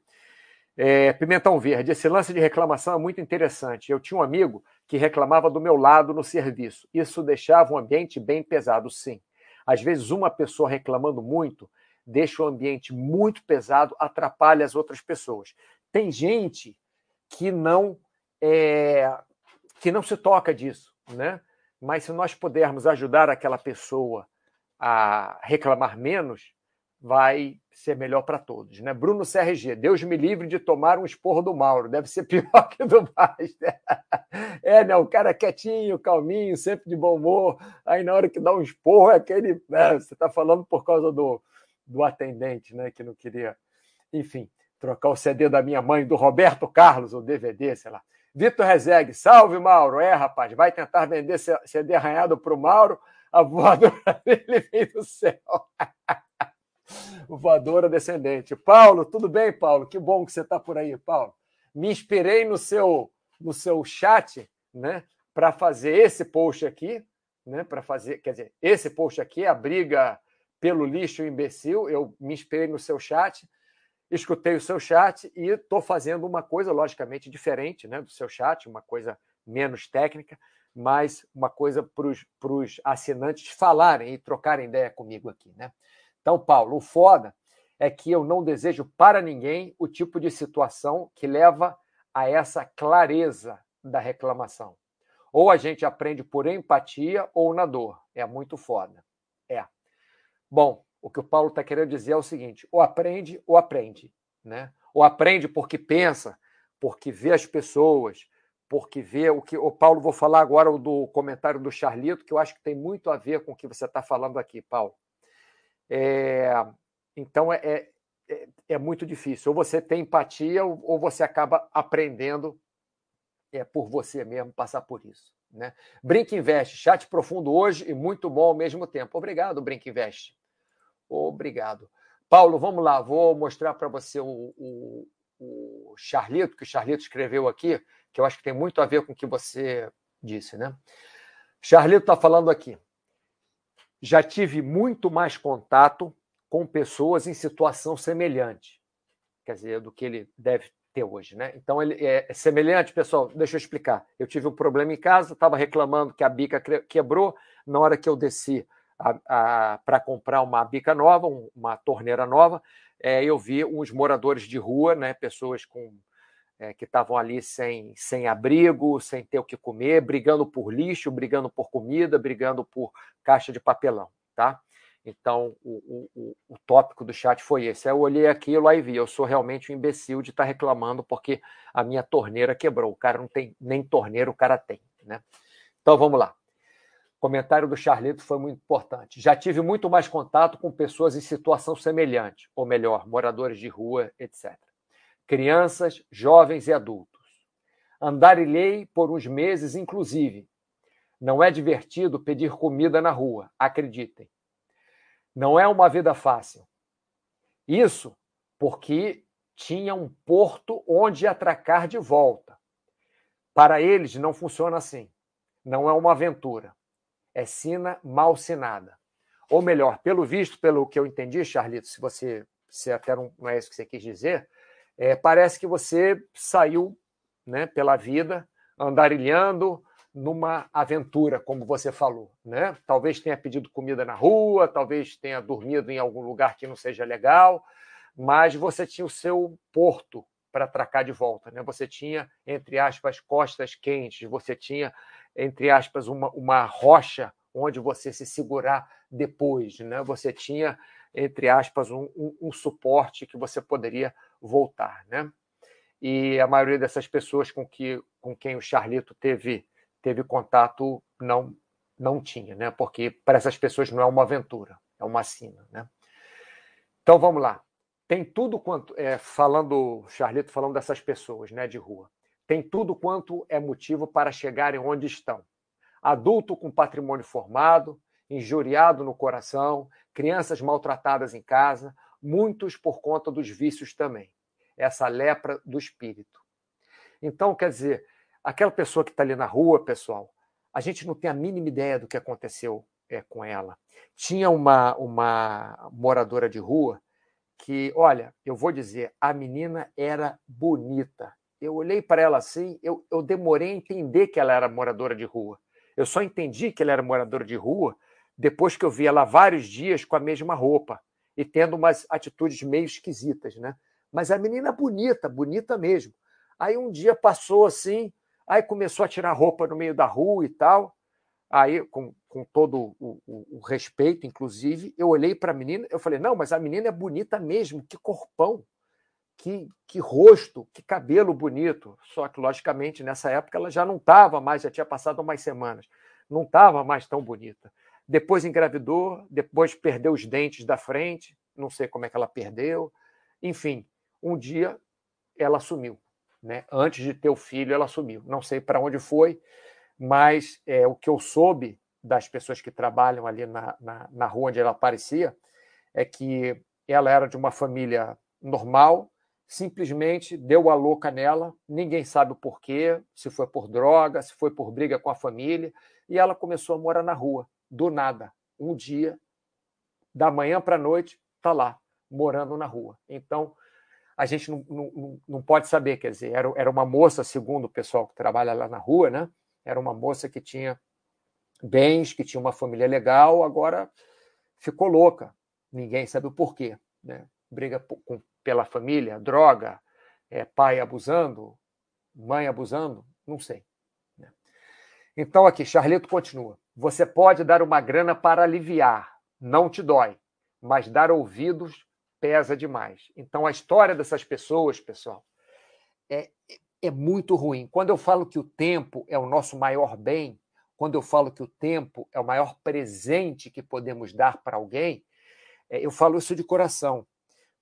A: É, Pimentão Verde, esse lance de reclamação é muito interessante. Eu tinha um amigo que reclamava do meu lado no serviço. Isso deixava o ambiente bem pesado, sim. Às vezes, uma pessoa reclamando muito deixa o ambiente muito pesado, atrapalha as outras pessoas. Tem gente que não é, que não se toca disso, né? Mas se nós pudermos ajudar aquela pessoa a reclamar menos, vai ser melhor para todos. Né? Bruno CRG, Deus me livre de tomar um esporro do Mauro, deve ser pior [LAUGHS] que do Master. [LAUGHS] É, né? O cara é quietinho, calminho, sempre de bom humor, aí na hora que dá um esporro é aquele. É, você está falando por causa do, do atendente, né? Que não queria, enfim, trocar o CD da minha mãe, do Roberto Carlos, o DVD, sei lá. Vitor Rezegue, salve Mauro. É, rapaz, vai tentar vender CD arranhado para o Mauro, a voadora [LAUGHS] dele vem do céu. [LAUGHS] Voadora descendente. Paulo, tudo bem, Paulo? Que bom que você está por aí, Paulo. Me inspirei no seu, no seu chat, né, para fazer esse post aqui, né, para fazer, quer dizer, esse post aqui, a briga pelo lixo imbecil. Eu me inspirei no seu chat, escutei o seu chat e estou fazendo uma coisa, logicamente, diferente né, do seu chat, uma coisa menos técnica, mas uma coisa para os assinantes falarem e trocarem ideia comigo aqui. Né? Então, Paulo, o foda é que eu não desejo para ninguém o tipo de situação que leva a essa clareza da reclamação. Ou a gente aprende por empatia ou na dor. É muito foda. É. Bom, o que o Paulo está querendo dizer é o seguinte: ou aprende ou aprende. Né? Ou aprende porque pensa, porque vê as pessoas, porque vê o que. O Paulo, vou falar agora do comentário do Charlito, que eu acho que tem muito a ver com o que você está falando aqui, Paulo. É, então é, é, é, é, muito difícil. Ou você tem empatia, ou, ou você acaba aprendendo é, por você mesmo passar por isso. Né? Brinque Invest, chat profundo hoje e muito bom ao mesmo tempo. Obrigado, Brinque Invest. Obrigado. Paulo, vamos lá, vou mostrar para você o, o, o Charlito, que o Charlito escreveu aqui, que eu acho que tem muito a ver com o que você disse, né? Charlito está falando aqui já tive muito mais contato com pessoas em situação semelhante, quer dizer, do que ele deve ter hoje, né? Então ele é, é semelhante, pessoal. Deixa eu explicar. Eu tive um problema em casa, estava reclamando que a bica quebrou. Na hora que eu desci para comprar uma bica nova, uma torneira nova, é, eu vi uns moradores de rua, né? Pessoas com é, que estavam ali sem, sem abrigo, sem ter o que comer, brigando por lixo, brigando por comida, brigando por caixa de papelão, tá? Então, o, o, o tópico do chat foi esse. Eu olhei aquilo e vi, eu sou realmente um imbecil de estar tá reclamando porque a minha torneira quebrou. O cara não tem nem torneira, o cara tem, né? Então, vamos lá. Comentário do Charlito foi muito importante. Já tive muito mais contato com pessoas em situação semelhante, ou melhor, moradores de rua, etc crianças, jovens e adultos. Andarilhei por uns meses, inclusive. Não é divertido pedir comida na rua, acreditem. Não é uma vida fácil. Isso porque tinha um porto onde atracar de volta. Para eles não funciona assim. Não é uma aventura. É sina mal sinada. Ou melhor, pelo visto, pelo que eu entendi, Charlito, se você se até não, não é isso que você quis dizer, é, parece que você saiu né, pela vida andarilhando numa aventura, como você falou. Né? Talvez tenha pedido comida na rua, talvez tenha dormido em algum lugar que não seja legal, mas você tinha o seu porto para atracar de volta. Né? Você tinha, entre aspas, costas quentes, você tinha, entre aspas, uma, uma rocha onde você se segurar depois. Né? Você tinha, entre aspas, um, um, um suporte que você poderia voltar, né? E a maioria dessas pessoas com, que, com quem o Charlito teve, teve contato não não tinha, né? Porque para essas pessoas não é uma aventura, é uma sina, né? Então vamos lá. Tem tudo quanto é, falando Charlito falando dessas pessoas, né, de rua. Tem tudo quanto é motivo para chegarem onde estão. Adulto com patrimônio formado, injuriado no coração, crianças maltratadas em casa, muitos por conta dos vícios também. Essa lepra do espírito. Então, quer dizer, aquela pessoa que está ali na rua, pessoal, a gente não tem a mínima ideia do que aconteceu é, com ela. Tinha uma, uma moradora de rua que, olha, eu vou dizer, a menina era bonita. Eu olhei para ela assim, eu, eu demorei a entender que ela era moradora de rua. Eu só entendi que ela era moradora de rua depois que eu vi ela vários dias com a mesma roupa e tendo umas atitudes meio esquisitas, né? Mas a menina bonita, bonita mesmo. Aí um dia passou assim, aí começou a tirar roupa no meio da rua e tal. Aí, com, com todo o, o, o respeito, inclusive, eu olhei para a menina, eu falei, não, mas a menina é bonita mesmo, que corpão, que, que rosto, que cabelo bonito. Só que, logicamente, nessa época ela já não estava mais, já tinha passado umas semanas, não estava mais tão bonita. Depois engravidou, depois perdeu os dentes da frente, não sei como é que ela perdeu. Enfim, um dia ela sumiu. Né? Antes de ter o filho, ela sumiu. Não sei para onde foi, mas é, o que eu soube das pessoas que trabalham ali na, na, na rua onde ela aparecia é que ela era de uma família normal, simplesmente deu a louca nela, ninguém sabe o porquê, se foi por droga, se foi por briga com a família, e ela começou a morar na rua, do nada. Um dia, da manhã para a noite, está lá, morando na rua. Então, a gente não, não, não pode saber, quer dizer, era, era uma moça, segundo o pessoal que trabalha lá na rua, né? Era uma moça que tinha bens, que tinha uma família legal, agora ficou louca. Ninguém sabe o porquê. Né? Briga com, pela família, droga, é, pai abusando, mãe abusando, não sei. Né? Então, aqui, Charlito continua. Você pode dar uma grana para aliviar, não te dói, mas dar ouvidos pesa demais. Então, a história dessas pessoas, pessoal, é, é muito ruim. Quando eu falo que o tempo é o nosso maior bem, quando eu falo que o tempo é o maior presente que podemos dar para alguém, é, eu falo isso de coração,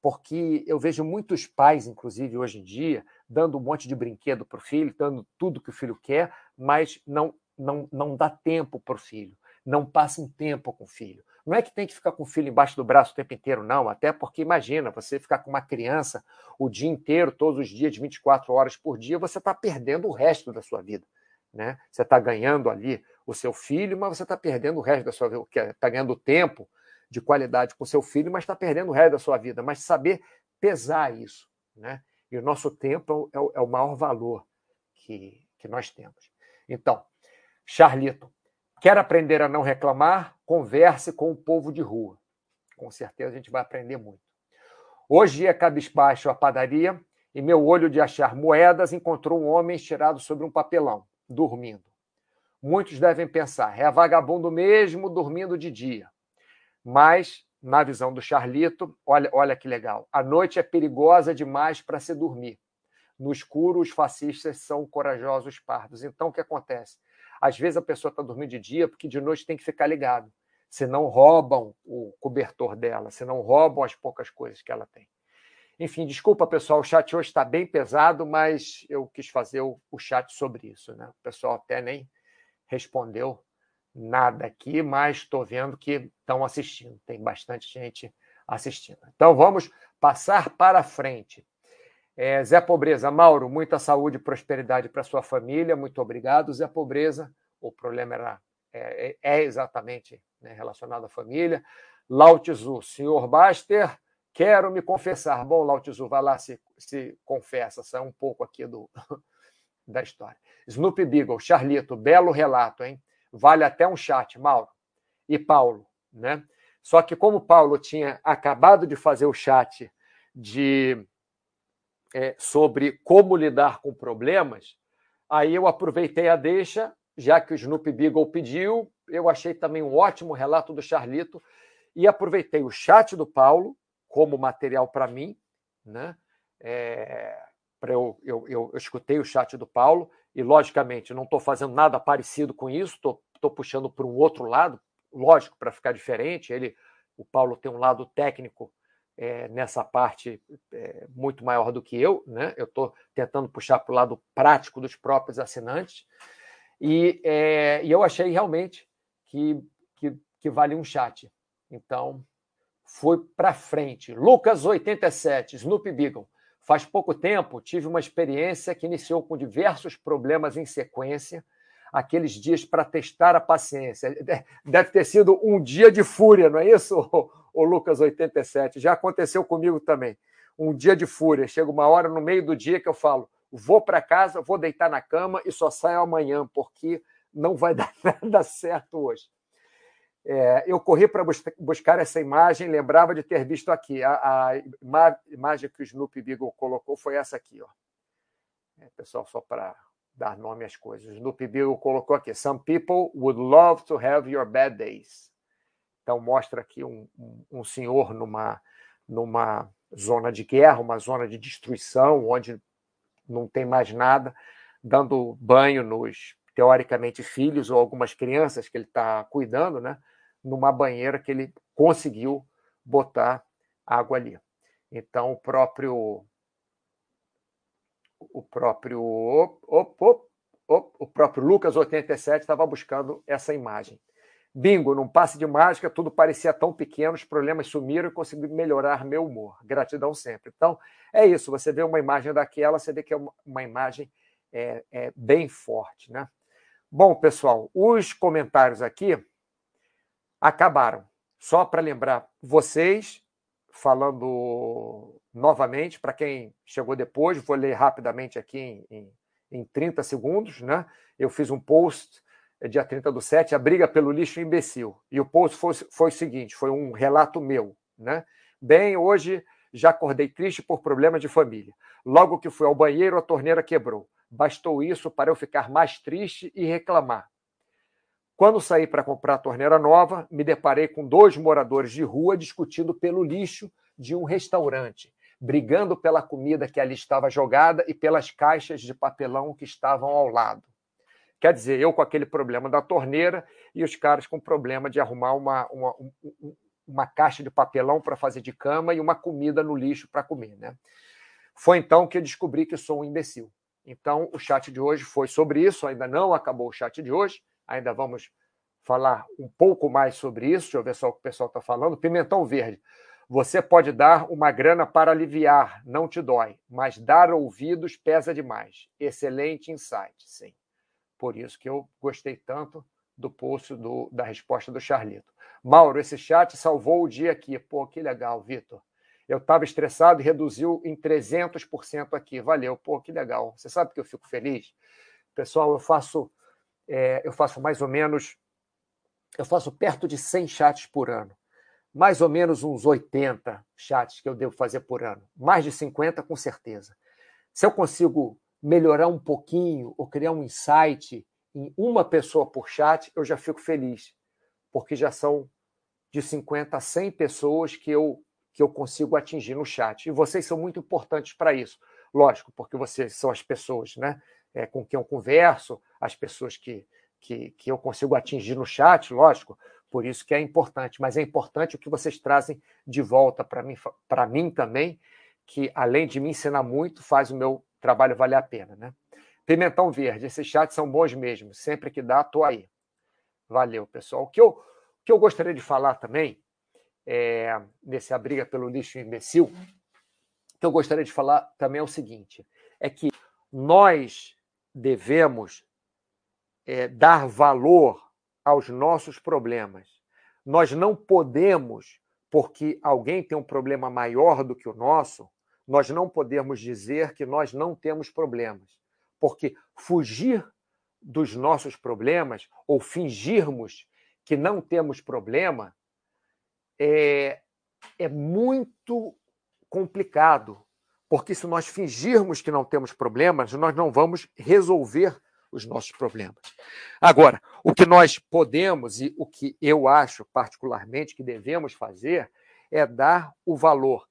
A: porque eu vejo muitos pais, inclusive hoje em dia, dando um monte de brinquedo para o filho, dando tudo que o filho quer, mas não, não, não dá tempo para o filho, não passa um tempo com o filho. Não é que tem que ficar com o filho embaixo do braço o tempo inteiro, não. Até porque, imagina, você ficar com uma criança o dia inteiro, todos os dias, 24 horas por dia, você está perdendo o resto da sua vida. Né? Você está ganhando ali o seu filho, mas você está perdendo o resto da sua vida. Está ganhando tempo de qualidade com o seu filho, mas está perdendo o resto da sua vida. Mas saber pesar isso. Né? E o nosso tempo é o, é o maior valor que, que nós temos. Então, Charlito, Quer aprender a não reclamar? Converse com o povo de rua. Com certeza a gente vai aprender muito. Hoje ia cabisbaixo à padaria e meu olho de achar moedas encontrou um homem estirado sobre um papelão, dormindo. Muitos devem pensar, é vagabundo mesmo dormindo de dia. Mas, na visão do Charlito, olha, olha que legal, a noite é perigosa demais para se dormir. No escuro, os fascistas são corajosos pardos. Então, o que acontece? Às vezes a pessoa está dormindo de dia porque de noite tem que ficar ligado. Senão roubam o cobertor dela, senão roubam as poucas coisas que ela tem. Enfim, desculpa, pessoal, o chat hoje está bem pesado, mas eu quis fazer o, o chat sobre isso. Né? O pessoal até nem respondeu nada aqui, mas estou vendo que estão assistindo. Tem bastante gente assistindo. Então vamos passar para frente. É, Zé Pobreza, Mauro, muita saúde e prosperidade para sua família, muito obrigado. Zé Pobreza, o problema era, é, é, é exatamente né, relacionado à família. Lautizu, senhor Baster, quero me confessar. Bom, Lautizu, vai lá se, se confessa, sai um pouco aqui do, [LAUGHS] da história. Snoopy Beagle, Charlito, belo relato, hein? Vale até um chat, Mauro. E Paulo, né? Só que como Paulo tinha acabado de fazer o chat de é, sobre como lidar com problemas, aí eu aproveitei a deixa, já que o Snoopy Beagle pediu, eu achei também um ótimo relato do Charlito, e aproveitei o chat do Paulo como material para mim, né? É, pra eu, eu, eu, eu, escutei o chat do Paulo, e logicamente não estou fazendo nada parecido com isso, estou puxando para um outro lado, lógico, para ficar diferente. Ele, o Paulo tem um lado técnico é, nessa parte é, muito maior do que eu, né? Eu estou tentando puxar para o lado prático dos próprios assinantes e, é, e eu achei realmente que, que, que vale um chat. Então, foi para frente. Lucas 87, Snoopy Beagle. Faz pouco tempo tive uma experiência que iniciou com diversos problemas em sequência, aqueles dias para testar a paciência. [LAUGHS] Deve ter sido um dia de fúria, não é isso, o Lucas 87? Já aconteceu comigo também. Um dia de fúria. Chega uma hora no meio do dia que eu falo: vou para casa, vou deitar na cama e só saio amanhã, porque não vai [LAUGHS] dar nada certo hoje. É, eu corri para buscar essa imagem, lembrava de ter visto aqui. A, a imagem que o Snoopy Beagle colocou foi essa aqui. Ó. É, pessoal, só para dar nome às coisas. O Snoopy Beagle colocou aqui: Some people would love to have your bad days. Então, mostra aqui um, um, senhor numa, numa zona de guerra, uma zona de destruição, onde não tem mais nada, dando banho nos, teoricamente, filhos ou algumas crianças que ele está cuidando, né? numa banheira que ele conseguiu botar água ali. Então, o próprio. O próprio. Op, op, op, o próprio Lucas 87 estava buscando essa imagem. Bingo, num passe de mágica, tudo parecia tão pequeno, os problemas sumiram e consegui melhorar meu humor. Gratidão sempre. Então, é isso. Você vê uma imagem daquela, você vê que é uma, imagem é, é, bem forte. Né? Bom, pessoal, os comentários aqui acabaram. Só para lembrar vocês, falando novamente, para quem chegou depois, vou ler rapidamente aqui em, em, em 30 segundos. Né? Eu fiz um post dia 30 do 7, a briga pelo lixo imbecil. E o post foi, foi o seguinte: foi um relato meu. Né? Bem, hoje já acordei triste por problemas de família. Logo que fui ao banheiro, a torneira quebrou. Bastou isso para eu ficar mais triste e reclamar. Quando saí para comprar a torneira nova, me deparei com dois moradores de rua discutindo pelo lixo de um restaurante, brigando pela comida que ali estava jogada e pelas caixas de papelão que estavam ao lado. Quer dizer, eu com aquele problema da torneira e os caras com problema de arrumar uma, uma, uma caixa de papelão para fazer de cama e uma comida no lixo para comer. Né? Foi então que eu descobri que sou um imbecil. Então, o chat de hoje foi sobre isso. Ainda não acabou o chat de hoje, ainda vamos falar um pouco mais sobre isso. Deixa eu ver só o que o pessoal está falando. Pimentão verde. Você pode dar uma grana para aliviar, não te dói, mas dar ouvidos pesa demais. Excelente insight, sim. Por isso que eu gostei tanto do post do, da resposta do Charlito. Mauro, esse chat salvou o dia aqui. Pô, que legal, Vitor. Eu estava estressado e reduziu em 300% aqui. Valeu, pô, que legal. Você sabe que eu fico feliz? Pessoal, eu faço, é, eu faço mais ou menos, eu faço perto de 100 chats por ano. Mais ou menos uns 80 chats que eu devo fazer por ano. Mais de 50, com certeza. Se eu consigo melhorar um pouquinho ou criar um insight em uma pessoa por chat, eu já fico feliz, porque já são de 50 a 100 pessoas que eu que eu consigo atingir no chat. E vocês são muito importantes para isso. Lógico, porque vocês são as pessoas né, é, com quem eu converso, as pessoas que, que, que eu consigo atingir no chat, lógico, por isso que é importante. Mas é importante o que vocês trazem de volta para mim, para mim também, que além de me ensinar muito, faz o meu trabalho vale a pena, né? Pimentão Verde, esses chats são bons mesmo. Sempre que dá, tô aí. Valeu, pessoal. O que eu, o que eu gostaria de falar também, é, nesse A Briga pelo Lixo Imbecil, o que eu gostaria de falar também é o seguinte: é que nós devemos é, dar valor aos nossos problemas. Nós não podemos, porque alguém tem um problema maior do que o nosso, nós não podemos dizer que nós não temos problemas, porque fugir dos nossos problemas ou fingirmos que não temos problema é, é muito complicado, porque se nós fingirmos que não temos problemas, nós não vamos resolver os nossos problemas. Agora, o que nós podemos e o que eu acho particularmente que devemos fazer é dar o valor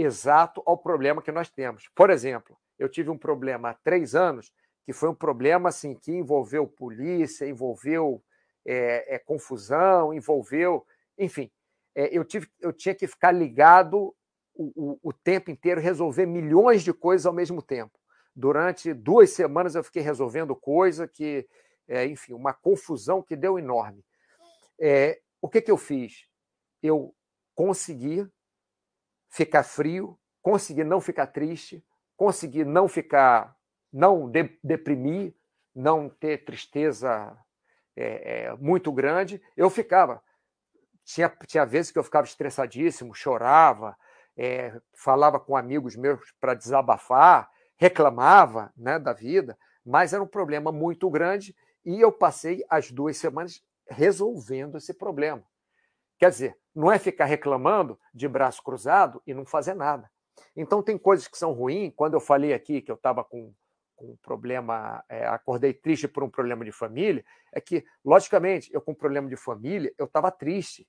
A: exato ao problema que nós temos. Por exemplo, eu tive um problema há três anos que foi um problema assim que envolveu polícia, envolveu é, é, confusão, envolveu, enfim, é, eu tive, eu tinha que ficar ligado o, o, o tempo inteiro, resolver milhões de coisas ao mesmo tempo. Durante duas semanas eu fiquei resolvendo coisa que, é, enfim, uma confusão que deu enorme. É, o que, que eu fiz? Eu consegui ficar frio, conseguir não ficar triste, conseguir não ficar, não de, deprimir, não ter tristeza é, é, muito grande, eu ficava. Tinha, tinha vezes que eu ficava estressadíssimo, chorava, é, falava com amigos meus para desabafar, reclamava né, da vida, mas era um problema muito grande e eu passei as duas semanas resolvendo esse problema. Quer dizer, não é ficar reclamando de braço cruzado e não fazer nada. Então, tem coisas que são ruins. Quando eu falei aqui que eu estava com, com um problema, é, acordei triste por um problema de família, é que, logicamente, eu com um problema de família, eu estava triste.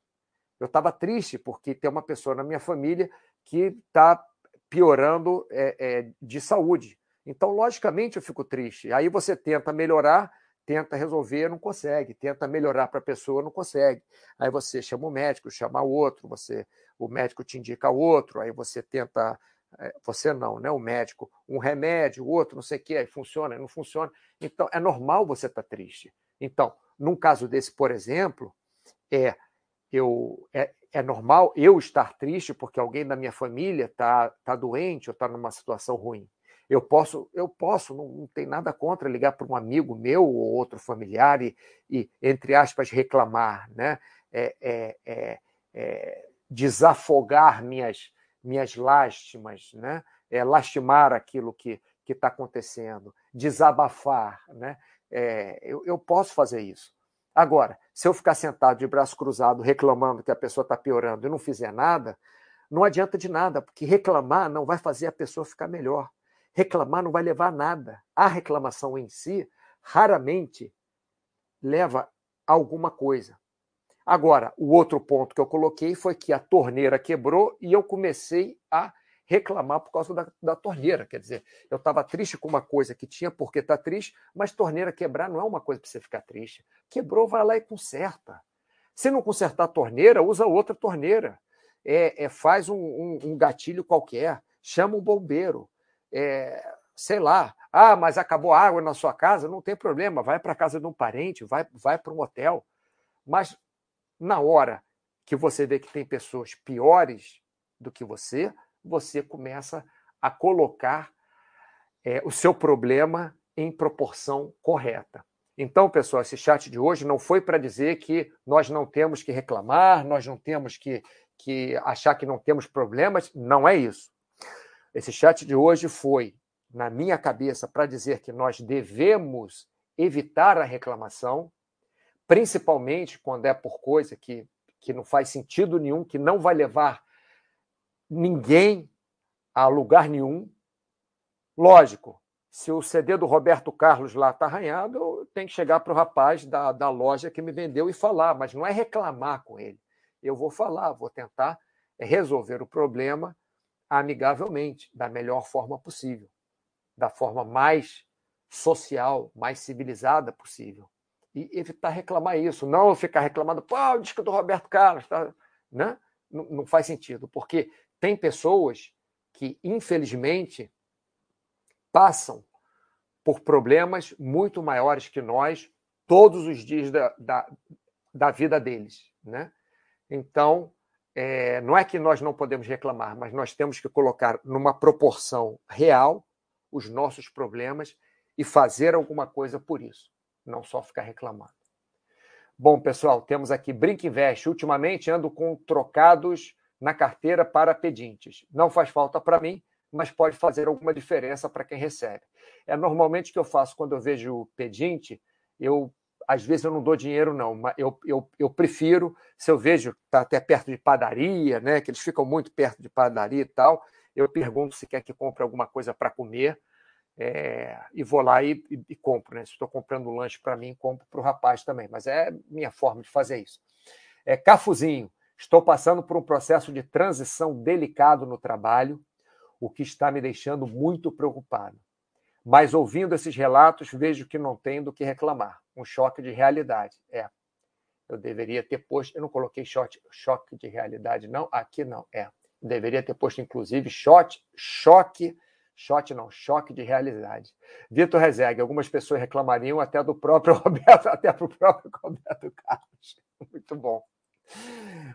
A: Eu estava triste porque tem uma pessoa na minha família que está piorando é, é, de saúde. Então, logicamente, eu fico triste. Aí você tenta melhorar, tenta resolver, não consegue. Tenta melhorar para a pessoa, não consegue. Aí você chama o médico, chama outro, você, o médico te indica outro, aí você tenta. É, você não, né? O médico, um remédio, outro, não sei o quê, aí funciona, não funciona. Então, é normal você estar tá triste. Então, num caso desse, por exemplo, é eu é, é normal eu estar triste porque alguém da minha família está tá doente ou está numa situação ruim. Eu posso, eu posso, não, não tem nada contra ligar para um amigo meu ou outro familiar e, e entre aspas, reclamar, né? É, é, é, é desafogar minhas, minhas lástimas, né? É, lastimar aquilo que está acontecendo, desabafar, né? É, eu, eu posso fazer isso. Agora, se eu ficar sentado de braço cruzado reclamando que a pessoa está piorando e não fizer nada, não adianta de nada, porque reclamar não vai fazer a pessoa ficar melhor. Reclamar não vai levar a nada. A reclamação em si raramente leva a alguma coisa. Agora, o outro ponto que eu coloquei foi que a torneira quebrou e eu comecei a reclamar por causa da, da torneira. Quer dizer, eu estava triste com uma coisa que tinha porque está triste, mas torneira quebrar não é uma coisa para você ficar triste. Quebrou, vai lá e conserta. Se não consertar a torneira, usa outra torneira. É, é faz um, um, um, gatilho qualquer, chama um bombeiro. É, sei lá, ah, mas acabou a água na sua casa, não tem problema, vai para a casa de um parente, vai, vai para um hotel. Mas na hora que você vê que tem pessoas piores do que você, você começa a colocar é, o seu problema em proporção correta. Então, pessoal, esse chat de hoje não foi para dizer que nós não temos que reclamar, nós não temos que, que achar que não temos problemas. Não é isso. Esse chat de hoje foi, na minha cabeça, para dizer que nós devemos evitar a reclamação, principalmente quando é por coisa que, que não faz sentido nenhum, que não vai levar ninguém a lugar nenhum. Lógico, se o CD do Roberto Carlos lá está arranhado, eu tenho que chegar para o rapaz da, da loja que me vendeu e falar, mas não é reclamar com ele. Eu vou falar, vou tentar resolver o problema amigavelmente, da melhor forma possível, da forma mais social, mais civilizada possível. E evitar reclamar isso, não ficar reclamando, pô, o disco do Roberto Carlos, tá? né? não, faz sentido, porque tem pessoas que, infelizmente, passam por problemas muito maiores que nós todos os dias da, da, da vida deles. Né? Então, é, não é que nós não podemos reclamar, mas nós temos que colocar numa proporção real os nossos problemas e fazer alguma coisa por isso, não só ficar reclamando. Bom, pessoal, temos aqui Brinca Invest. Ultimamente ando com trocados na carteira para pedintes. Não faz falta para mim, mas pode fazer alguma diferença para quem recebe. É normalmente o que eu faço quando eu vejo pedinte, eu às vezes eu não dou dinheiro, não, eu, eu, eu prefiro, se eu vejo está até perto de padaria, né? Que eles ficam muito perto de padaria e tal, eu pergunto se quer que compre alguma coisa para comer. É, e vou lá e, e, e compro, né? Se estou comprando lanche para mim, compro para o rapaz também. Mas é minha forma de fazer isso. É, Cafuzinho, Estou passando por um processo de transição delicado no trabalho, o que está me deixando muito preocupado. Mas ouvindo esses relatos, vejo que não tem do que reclamar. Um choque de realidade. É. Eu deveria ter posto, eu não coloquei choque, choque de realidade, não. Aqui não. É. Eu deveria ter posto, inclusive, choque, choque, choque não, choque de realidade. Vitor Rezegue, algumas pessoas reclamariam até do próprio [LAUGHS] Roberto, até para o próprio Roberto Carlos. Muito bom.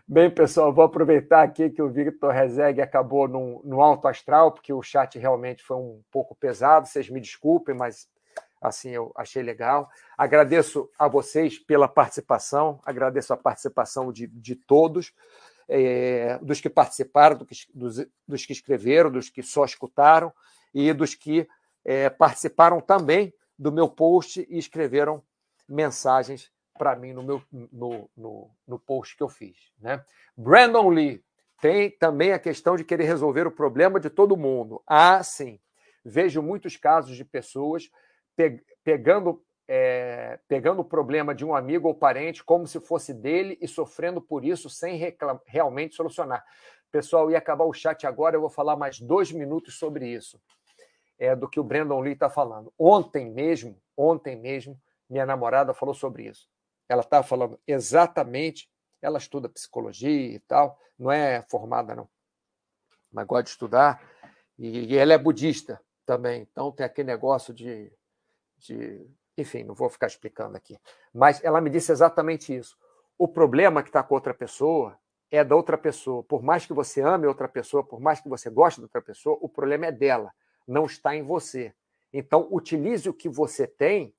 A: Bem, pessoal, vou aproveitar aqui que o Victor Rezegue acabou no, no alto astral, porque o chat realmente foi um pouco pesado, vocês me desculpem, mas assim eu achei legal. Agradeço a vocês pela participação, agradeço a participação de, de todos, é, dos que participaram, dos, dos, que escreveram, dos que só escutaram e dos que é, participaram também do meu post e escreveram mensagens para mim no meu no, no, no, post que eu fiz. Né? Brandon Lee tem também a questão de querer resolver o problema de todo mundo. Ah, sim. Vejo muitos casos de pessoas pe pegando é, pegando o problema de um amigo ou parente como se fosse dele e sofrendo por isso sem realmente solucionar. Pessoal, ia acabar o chat agora, eu vou falar mais dois minutos sobre isso, é, do que o Brandon Lee está falando. Ontem mesmo, ontem mesmo, minha namorada falou sobre isso. Ela estava tá falando exatamente, ela estuda psicologia e tal, não é formada não, mas gosta de estudar, e, e ela é budista também, então tem aquele negócio de, de enfim, não vou ficar explicando aqui. Mas ela me disse exatamente isso. O problema que está com outra pessoa é da outra pessoa. Por mais que você ame outra pessoa, por mais que você goste da outra pessoa, o problema é dela, não está em você. Então, utilize o que você tem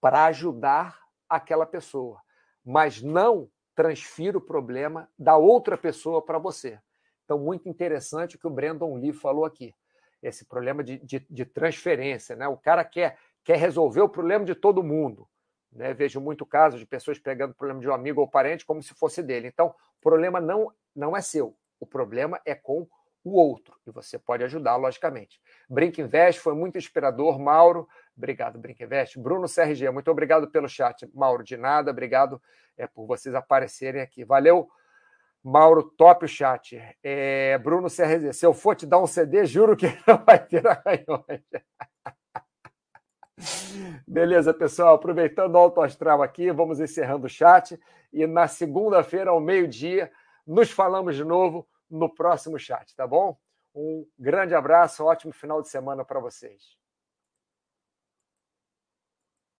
A: para ajudar aquela pessoa, mas não transfira o problema da outra pessoa para você. Então, muito interessante o que o Brandon Lee falou aqui. Esse problema de, de, de transferência. Né? O cara quer quer resolver o problema de todo mundo. Né? Vejo muito caso de pessoas pegando o problema de um amigo ou parente como se fosse dele. Então, o problema não, não é seu, o problema é com o outro, e você pode ajudar, logicamente. Brinca Invest foi muito inspirador, Mauro. Obrigado, Brinca Invest. Bruno CRG, muito obrigado pelo chat. Mauro, de nada, obrigado é, por vocês aparecerem aqui. Valeu, Mauro, top o chat. É, Bruno CRG, se eu for te dar um CD, juro que [LAUGHS] não vai ter arranhões. [LAUGHS] Beleza, pessoal. Aproveitando o alto astral aqui, vamos encerrando o chat. E na segunda-feira, ao meio-dia, nos falamos de novo no próximo chat, tá bom? Um grande abraço, um ótimo final de semana para vocês.